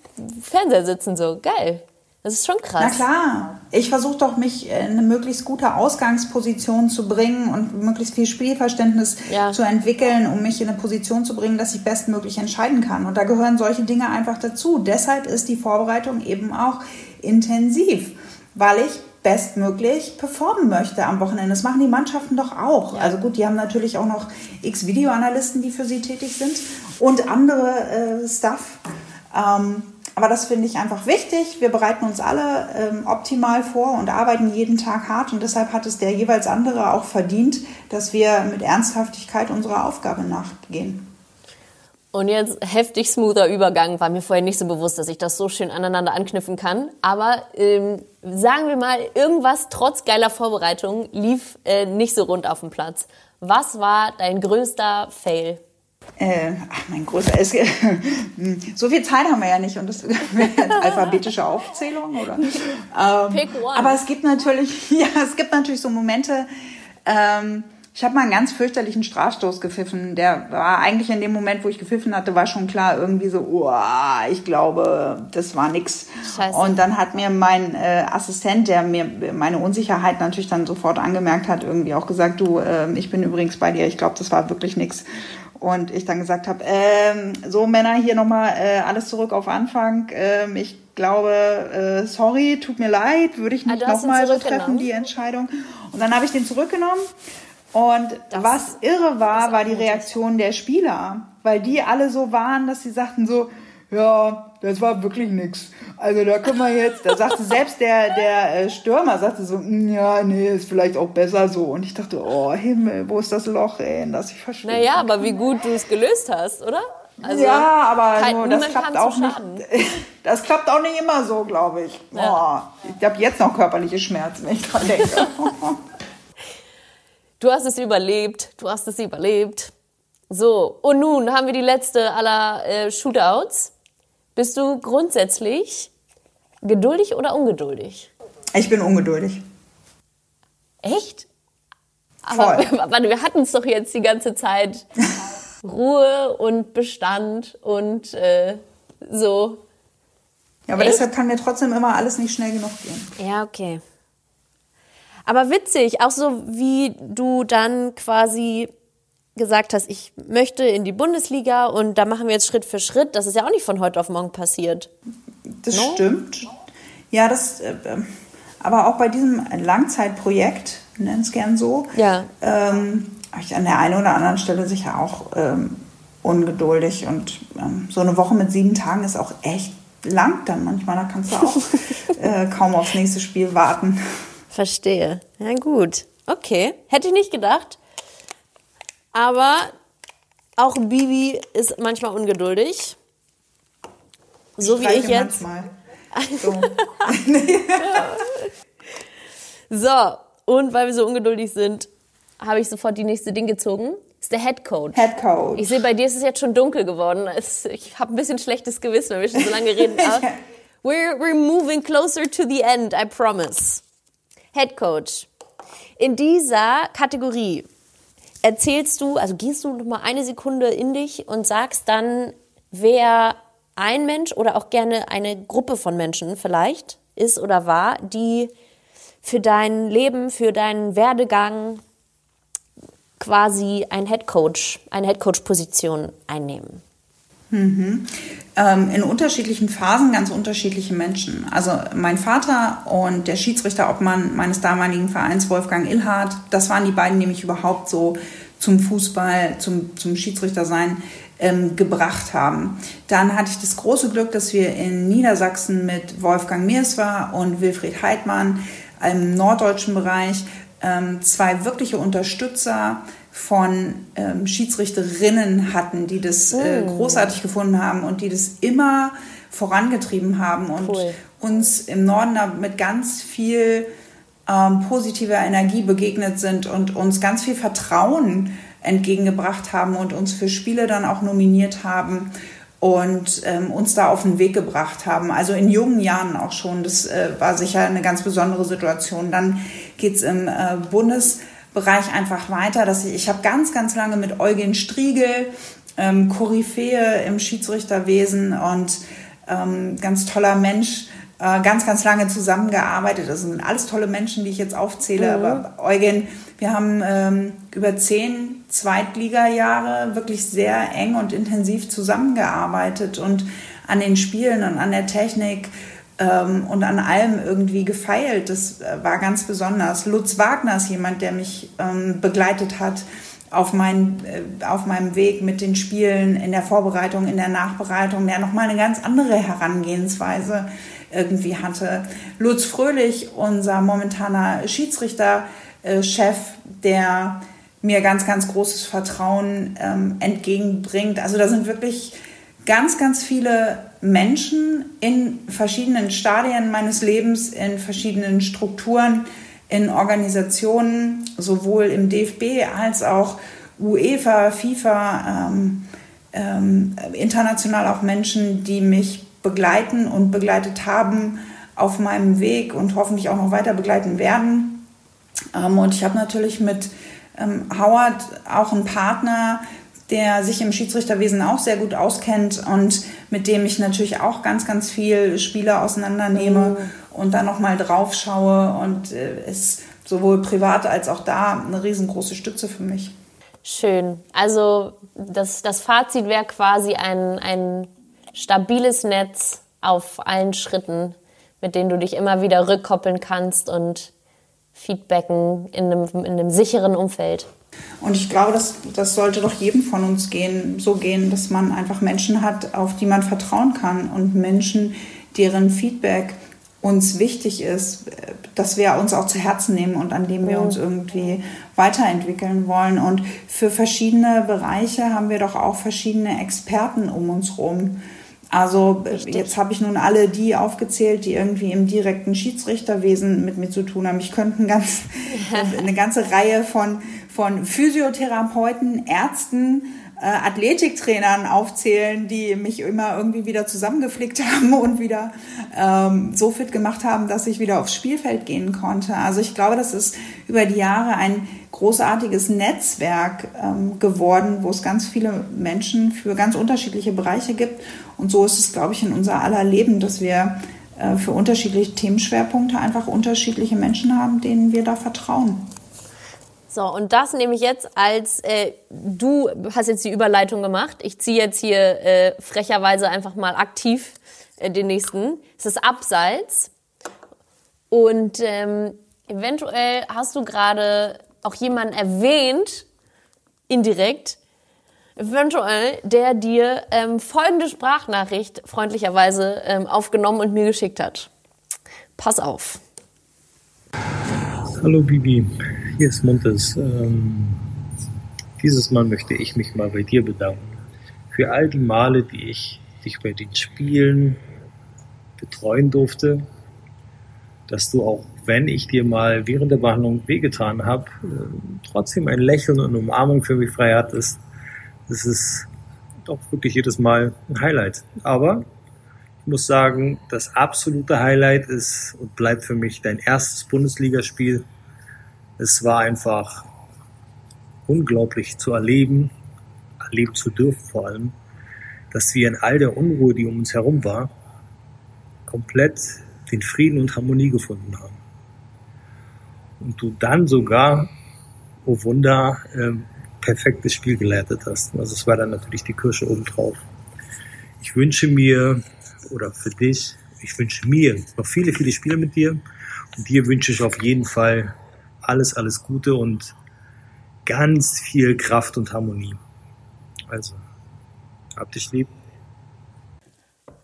Fernseher sitzen, so, geil. Das ist schon krass. Na klar, ich versuche doch, mich in eine möglichst gute Ausgangsposition zu bringen und möglichst viel Spielverständnis Ja. zu entwickeln, um mich in eine Position zu bringen, dass ich bestmöglich entscheiden kann. Und da gehören solche Dinge einfach dazu. Deshalb ist die Vorbereitung eben auch intensiv, weil ich bestmöglich performen möchte am Wochenende. Das machen die Mannschaften doch auch. Ja. Also gut, die haben natürlich auch noch x Videoanalysten, die für sie tätig sind und andere äh, Stuff. Ähm, aber das finde ich einfach wichtig. Wir bereiten uns alle ähm, optimal vor und arbeiten jeden Tag hart. Und deshalb hat es der jeweils andere auch verdient, dass wir mit Ernsthaftigkeit unserer Aufgabe nachgehen. Und jetzt heftig smoother Übergang, war mir vorher nicht so bewusst, dass ich das so schön aneinander anknüpfen kann. Aber ähm, sagen wir mal, irgendwas trotz geiler Vorbereitung lief äh, nicht so rund auf dem Platz. Was war dein größter Fail? Äh, ach, mein größter. Es, so viel Zeit haben wir ja nicht und das wäre jetzt alphabetische Aufzählung oder. Ähm. Aber es gibt natürlich, ja, es gibt natürlich so Momente. Ähm, ich habe mal einen ganz fürchterlichen Strafstoß gepfiffen. Der war eigentlich in dem Moment, wo ich gepfiffen hatte, war schon klar irgendwie so, oh, ich glaube, das war nix. Scheiße. Und dann hat mir mein äh, Assistent, der mir meine Unsicherheit natürlich dann sofort angemerkt hat, irgendwie auch gesagt, du, äh, ich bin übrigens bei dir. Ich glaube, das war wirklich nix. Und ich dann gesagt habe, ähm, so Männer, hier nochmal äh, alles zurück auf Anfang. Ähm, ich glaube, äh, sorry, tut mir leid, würde ich Ah, nicht nochmal so treffen, die Entscheidung. Und dann habe ich den zurückgenommen. Und Das was irre war, war die. Reaktion der Spieler. Weil die alle so waren, dass sie sagten so, ja, das war wirklich nix. Also da können wir jetzt, da sagte selbst der, der äh, Stürmer, sagte so, "Mm, ja, nee, ist vielleicht auch besser so. Und ich dachte, oh Himmel, wo ist das Loch, ey, in das ich verschwinde? Naja, aber wie gut du es gelöst hast, oder? Also, ja, aber kein- nur, das klappt auch nicht. Das klappt auch nicht immer so, glaube ich. Ja. Oh, ich habe jetzt noch körperliche Schmerzen, wenn ich dran denke. Du hast es überlebt, du hast es überlebt. So, und nun haben wir die letzte aller äh, Shootouts. Bist du grundsätzlich geduldig oder ungeduldig? ich bin ungeduldig. Echt? Aber warte, wir hatten es doch jetzt die ganze Zeit. Ruhe und Bestand und äh, so. Ja, aber Echt? deshalb kann mir trotzdem immer alles nicht schnell genug gehen. Ja, okay. Aber witzig, auch so wie du dann quasi gesagt hast, ich möchte in die Bundesliga und da machen wir jetzt Schritt für Schritt. Das ist ja auch nicht von heute auf morgen passiert. Das No? stimmt. Ja, das, äh, äh, aber auch bei diesem Langzeitprojekt, nenn es gern so, Ja. ähm, habe ich an der einen oder anderen Stelle sicher auch ähm, ungeduldig und ähm, so eine Woche mit sieben Tagen ist auch echt lang dann manchmal. Da kannst du auch äh, kaum aufs nächste Spiel warten. Verstehe. Ja, gut. Okay. Hätte ich nicht gedacht. Aber auch Bibi ist manchmal ungeduldig. So wie ich jetzt. Manchmal. So. So, und weil wir so ungeduldig sind, habe ich sofort die nächste Ding gezogen. Ist der Head Coach. Head Coach. Ich sehe, bei dir ist es jetzt schon dunkel geworden. Ich habe ein bisschen schlechtes Gewissen, weil wir schon so lange reden. Ja. we're, we're moving closer to the end, I promise. Head Coach. In dieser Kategorie erzählst du, also gehst du noch mal eine Sekunde in dich und sagst dann, wer ein Mensch oder auch gerne eine Gruppe von Menschen vielleicht ist oder war, die für dein Leben, für deinen Werdegang quasi ein Headcoach, eine Headcoach-Position einnehmen. Ähm, in unterschiedlichen Phasen ganz unterschiedliche Menschen. Also mein Vater und der Schiedsrichterobmann meines damaligen Vereins Wolfgang Ilhardt, das waren die beiden, die mich überhaupt so zum Fußball, zum, zum Schiedsrichtersein ähm, gebracht haben. Dann hatte ich das große Glück, dass wir in Niedersachsen mit Wolfgang Meerswa und Wilfried Heidmann im norddeutschen Bereich ähm, zwei wirkliche Unterstützer von ähm, Schiedsrichterinnen hatten, die das äh, großartig gefunden haben und die das immer vorangetrieben haben und Cool. uns im Norden mit ganz viel ähm, positiver Energie begegnet sind und uns ganz viel Vertrauen entgegengebracht haben und uns für Spiele dann auch nominiert haben und ähm, uns da auf den Weg gebracht haben. Also in jungen Jahren auch schon. Das äh, war sicher eine ganz besondere Situation. Dann geht's im äh, Bundesbereich einfach weiter. Dass ich ich habe ganz, ganz lange mit Eugen Striegel, ähm, Koryphäe im Schiedsrichterwesen und ähm, ganz toller Mensch, äh, ganz, ganz lange zusammengearbeitet. Das sind alles tolle Menschen, die ich jetzt aufzähle. Aber Eugen, wir haben ähm, über zehn Zweitligajahre wirklich sehr eng und intensiv zusammengearbeitet und an den Spielen und an der Technik ähm, und an allem irgendwie gefeilt. Das äh, war ganz besonders. Lutz Wagner ist jemand, der mich ähm, begleitet hat auf, mein, äh, auf meinem Weg mit den Spielen, in der Vorbereitung, in der Nachbereitung, der nochmal eine ganz andere Herangehensweise irgendwie hatte. Lutz Fröhlich, unser momentaner Schiedsrichterchef, der mir ganz, ganz großes Vertrauen ähm, entgegenbringt. Also da sind wirklich ganz, ganz viele Menschen in verschiedenen Stadien meines Lebens, in verschiedenen Strukturen, in Organisationen, sowohl im DFB als auch UEFA, FIFA, ähm, ähm, international auch Menschen, die mich begleiten und begleitet haben auf meinem Weg und hoffentlich auch noch weiter begleiten werden. Ähm, und ich habe natürlich mit ähm, Howard auch einen Partner, der sich im Schiedsrichterwesen auch sehr gut auskennt und mit dem ich natürlich auch ganz, ganz viel Spieler auseinandernehme mhm. und dann nochmal drauf schaue und äh, ist sowohl privat als auch da eine riesengroße Stütze für mich. Schön. Also das, das Fazit wäre quasi ein, ein stabiles Netz auf allen Schritten, mit denen du dich immer wieder rückkoppeln kannst und feedbacken in einem, in einem sicheren Umfeld. Und ich glaube, das, das sollte doch jedem von uns gehen, so gehen, dass man einfach Menschen hat, auf die man vertrauen kann und Menschen, deren Feedback uns wichtig ist, dass wir uns auch zu Herzen nehmen und an dem wir uns irgendwie weiterentwickeln wollen. Und für verschiedene Bereiche haben wir doch auch verschiedene Experten um uns herum. Also Richtig. jetzt habe ich nun alle die aufgezählt, die irgendwie im direkten Schiedsrichterwesen mit mir zu tun haben. Ich könnte ein ganz, eine ganze Reihe von, von Physiotherapeuten, Ärzten, äh, Athletiktrainern aufzählen, die mich immer irgendwie wieder zusammengeflickt haben und wieder ähm, so fit gemacht haben, dass ich wieder aufs Spielfeld gehen konnte. Also ich glaube, das ist über die Jahre ein großartiges Netzwerk ähm, geworden, wo es ganz viele Menschen für ganz unterschiedliche Bereiche gibt. Und so ist es, glaube ich, in unser aller Leben, dass wir äh, für unterschiedliche Themenschwerpunkte einfach unterschiedliche Menschen haben, denen wir da vertrauen. So, und das nehme ich jetzt als, äh, du hast jetzt die Überleitung gemacht. Ich ziehe jetzt hier äh, frecherweise einfach mal aktiv äh, den nächsten. Es ist Abseits. Und ähm, eventuell hast du gerade auch jemanden erwähnt, indirekt, eventuell, der dir ähm, folgende Sprachnachricht freundlicherweise ähm, aufgenommen und mir geschickt hat. Pass auf. Hallo Bibi, hier ist Montes. Ähm, dieses Mal möchte ich mich mal bei dir bedanken. Für all die Male, die ich dich bei den Spielen betreuen durfte, dass du auch, wenn ich dir mal während der Behandlung wehgetan habe, äh, trotzdem ein Lächeln und Umarmung für mich frei hattest. Das ist doch wirklich jedes Mal ein Highlight. Aber ich muss sagen, das absolute Highlight ist und bleibt für mich dein erstes Bundesligaspiel es war einfach unglaublich zu erleben, erleben zu dürfen vor allem, dass wir in all der Unruhe, die um uns herum war, komplett den Frieden und Harmonie gefunden haben. Und du dann sogar, oh Wunder, ähm, perfektes Spiel geleitet hast. Also es war dann natürlich die Kirsche obendrauf. Ich wünsche mir, oder für dich, ich wünsche mir noch viele, viele Spiele mit dir. Und dir wünsche ich auf jeden Fall alles, alles Gute und ganz viel Kraft und Harmonie. Also, hab dich lieb.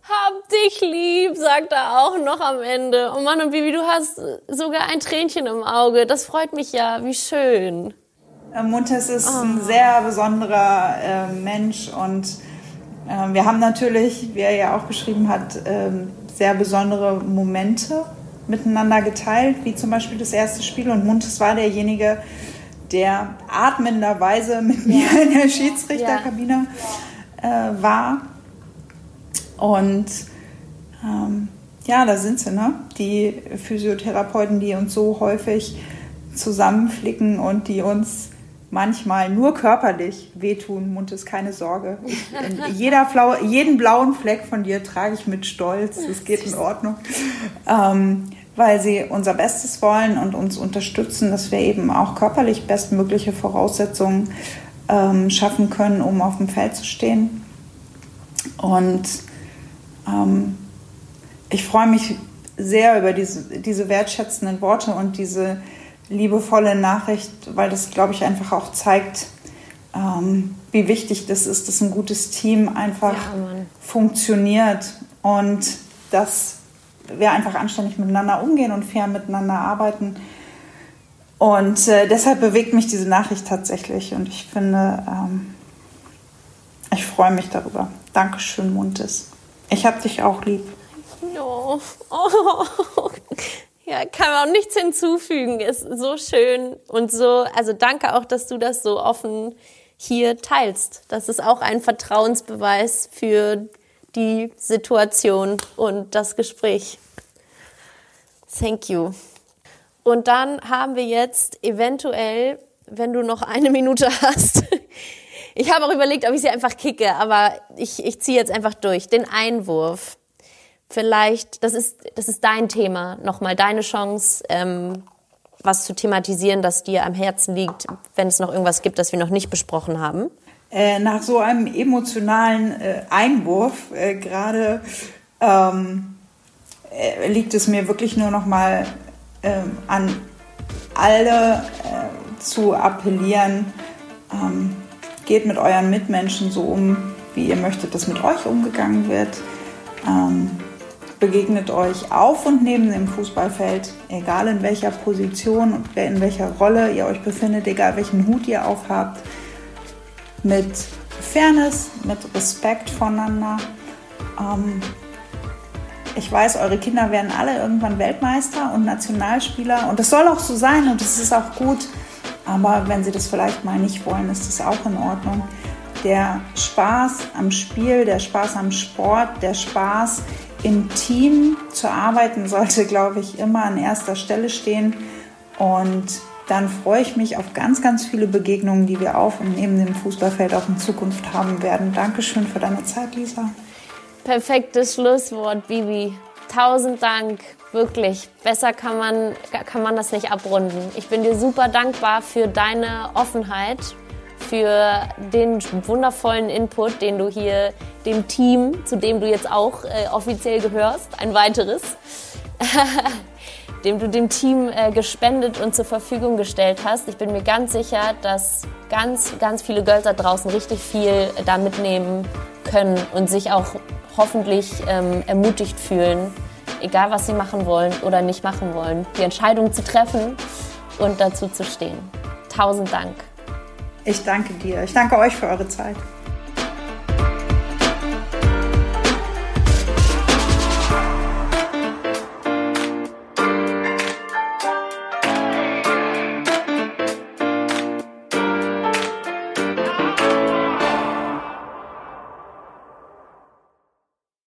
Hab dich lieb, sagt er auch noch am Ende. Oh Mann, und Bibi, du hast sogar ein Tränchen im Auge. Das freut mich ja. Wie schön. Montes ist oh. ein sehr besonderer äh, Mensch und äh, wir haben natürlich, wie er ja auch geschrieben hat, äh, sehr besondere Momente miteinander geteilt, wie zum Beispiel das erste Spiel. Und Muntes war derjenige, der atmenderweise mit mir ja. in der Schiedsrichterkabine ja. äh, war. Und ähm, ja, da sind sie, ne? Die Physiotherapeuten, die uns so häufig zusammenflicken und die uns manchmal nur körperlich wehtun. Muntes, keine Sorge. Ich, jeder Flau jeden blauen Fleck von dir trage ich mit Stolz. Das geht in Ordnung. Ähm, weil sie unser Bestes wollen und uns unterstützen, dass wir eben auch körperlich bestmögliche Voraussetzungen ähm, schaffen können, um auf dem Feld zu stehen. Und ähm, ich freue mich sehr über diese, diese wertschätzenden Worte und diese liebevolle Nachricht, weil das, glaube ich, einfach auch zeigt, ähm, wie wichtig das ist, dass ein gutes Team einfach ja, funktioniert und dass wir einfach anständig miteinander umgehen und fair miteinander arbeiten. Und äh, deshalb bewegt mich diese Nachricht tatsächlich und ich finde, ähm, ich freue mich darüber. Dankeschön, Muntes. Ich habe dich auch lieb. Oh. Oh. Ja, kann man auch nichts hinzufügen. Ist so schön und so, also danke auch, dass du das so offen hier teilst. Das ist auch ein Vertrauensbeweis für die Situation und das Gespräch. Thank you. Und dann haben wir jetzt eventuell, wenn du noch eine Minute hast, ich habe auch überlegt, ob ich sie einfach kicke, aber ich, ich ziehe jetzt einfach durch. Den Einwurf. Vielleicht, das ist, das ist dein Thema, nochmal deine Chance, ähm, was zu thematisieren, das dir am Herzen liegt, wenn es noch irgendwas gibt, das wir noch nicht besprochen haben. Äh, nach so einem emotionalen äh, Einwurf äh, gerade ähm, äh, liegt es mir wirklich nur noch mal ähm, an alle äh, zu appellieren, ähm, geht mit euren Mitmenschen so um, wie ihr möchtet, dass mit euch umgegangen wird. Ähm, begegnet euch auf und neben dem Fußballfeld, egal in welcher Position und in welcher Rolle ihr euch befindet, egal welchen Hut ihr aufhabt, mit Fairness, mit Respekt voneinander. Ähm, ich weiß, eure Kinder werden alle irgendwann Weltmeister und Nationalspieler und das soll auch so sein und das ist auch gut. Aber wenn sie das vielleicht mal nicht wollen, ist das auch in Ordnung. Der Spaß am Spiel, der Spaß am Sport, der Spaß im Team zu arbeiten sollte, glaube ich, immer an erster Stelle stehen. Und dann freue ich mich auf ganz, ganz viele Begegnungen, die wir auf und neben dem Fußballfeld auch in Zukunft haben werden. Dankeschön für deine Zeit, Lisa. Perfektes Schlusswort, Bibi. Tausend Dank, wirklich. Besser kann man, kann man das nicht abrunden. Ich bin dir super dankbar für deine Offenheit, für den wundervollen Input, den du hier dem Team, zu dem du jetzt auch äh, offiziell gehörst, ein weiteres, dem du dem Team äh, gespendet und zur Verfügung gestellt hast. Ich bin mir ganz sicher, dass ganz, ganz viele Girls da draußen richtig viel da mitnehmen können und sich auch hoffentlich ähm, ermutigt fühlen, egal was sie machen wollen oder nicht machen wollen, die Entscheidung zu treffen und dazu zu stehen. Tausend Dank. Ich danke dir. Ich danke euch für eure Zeit.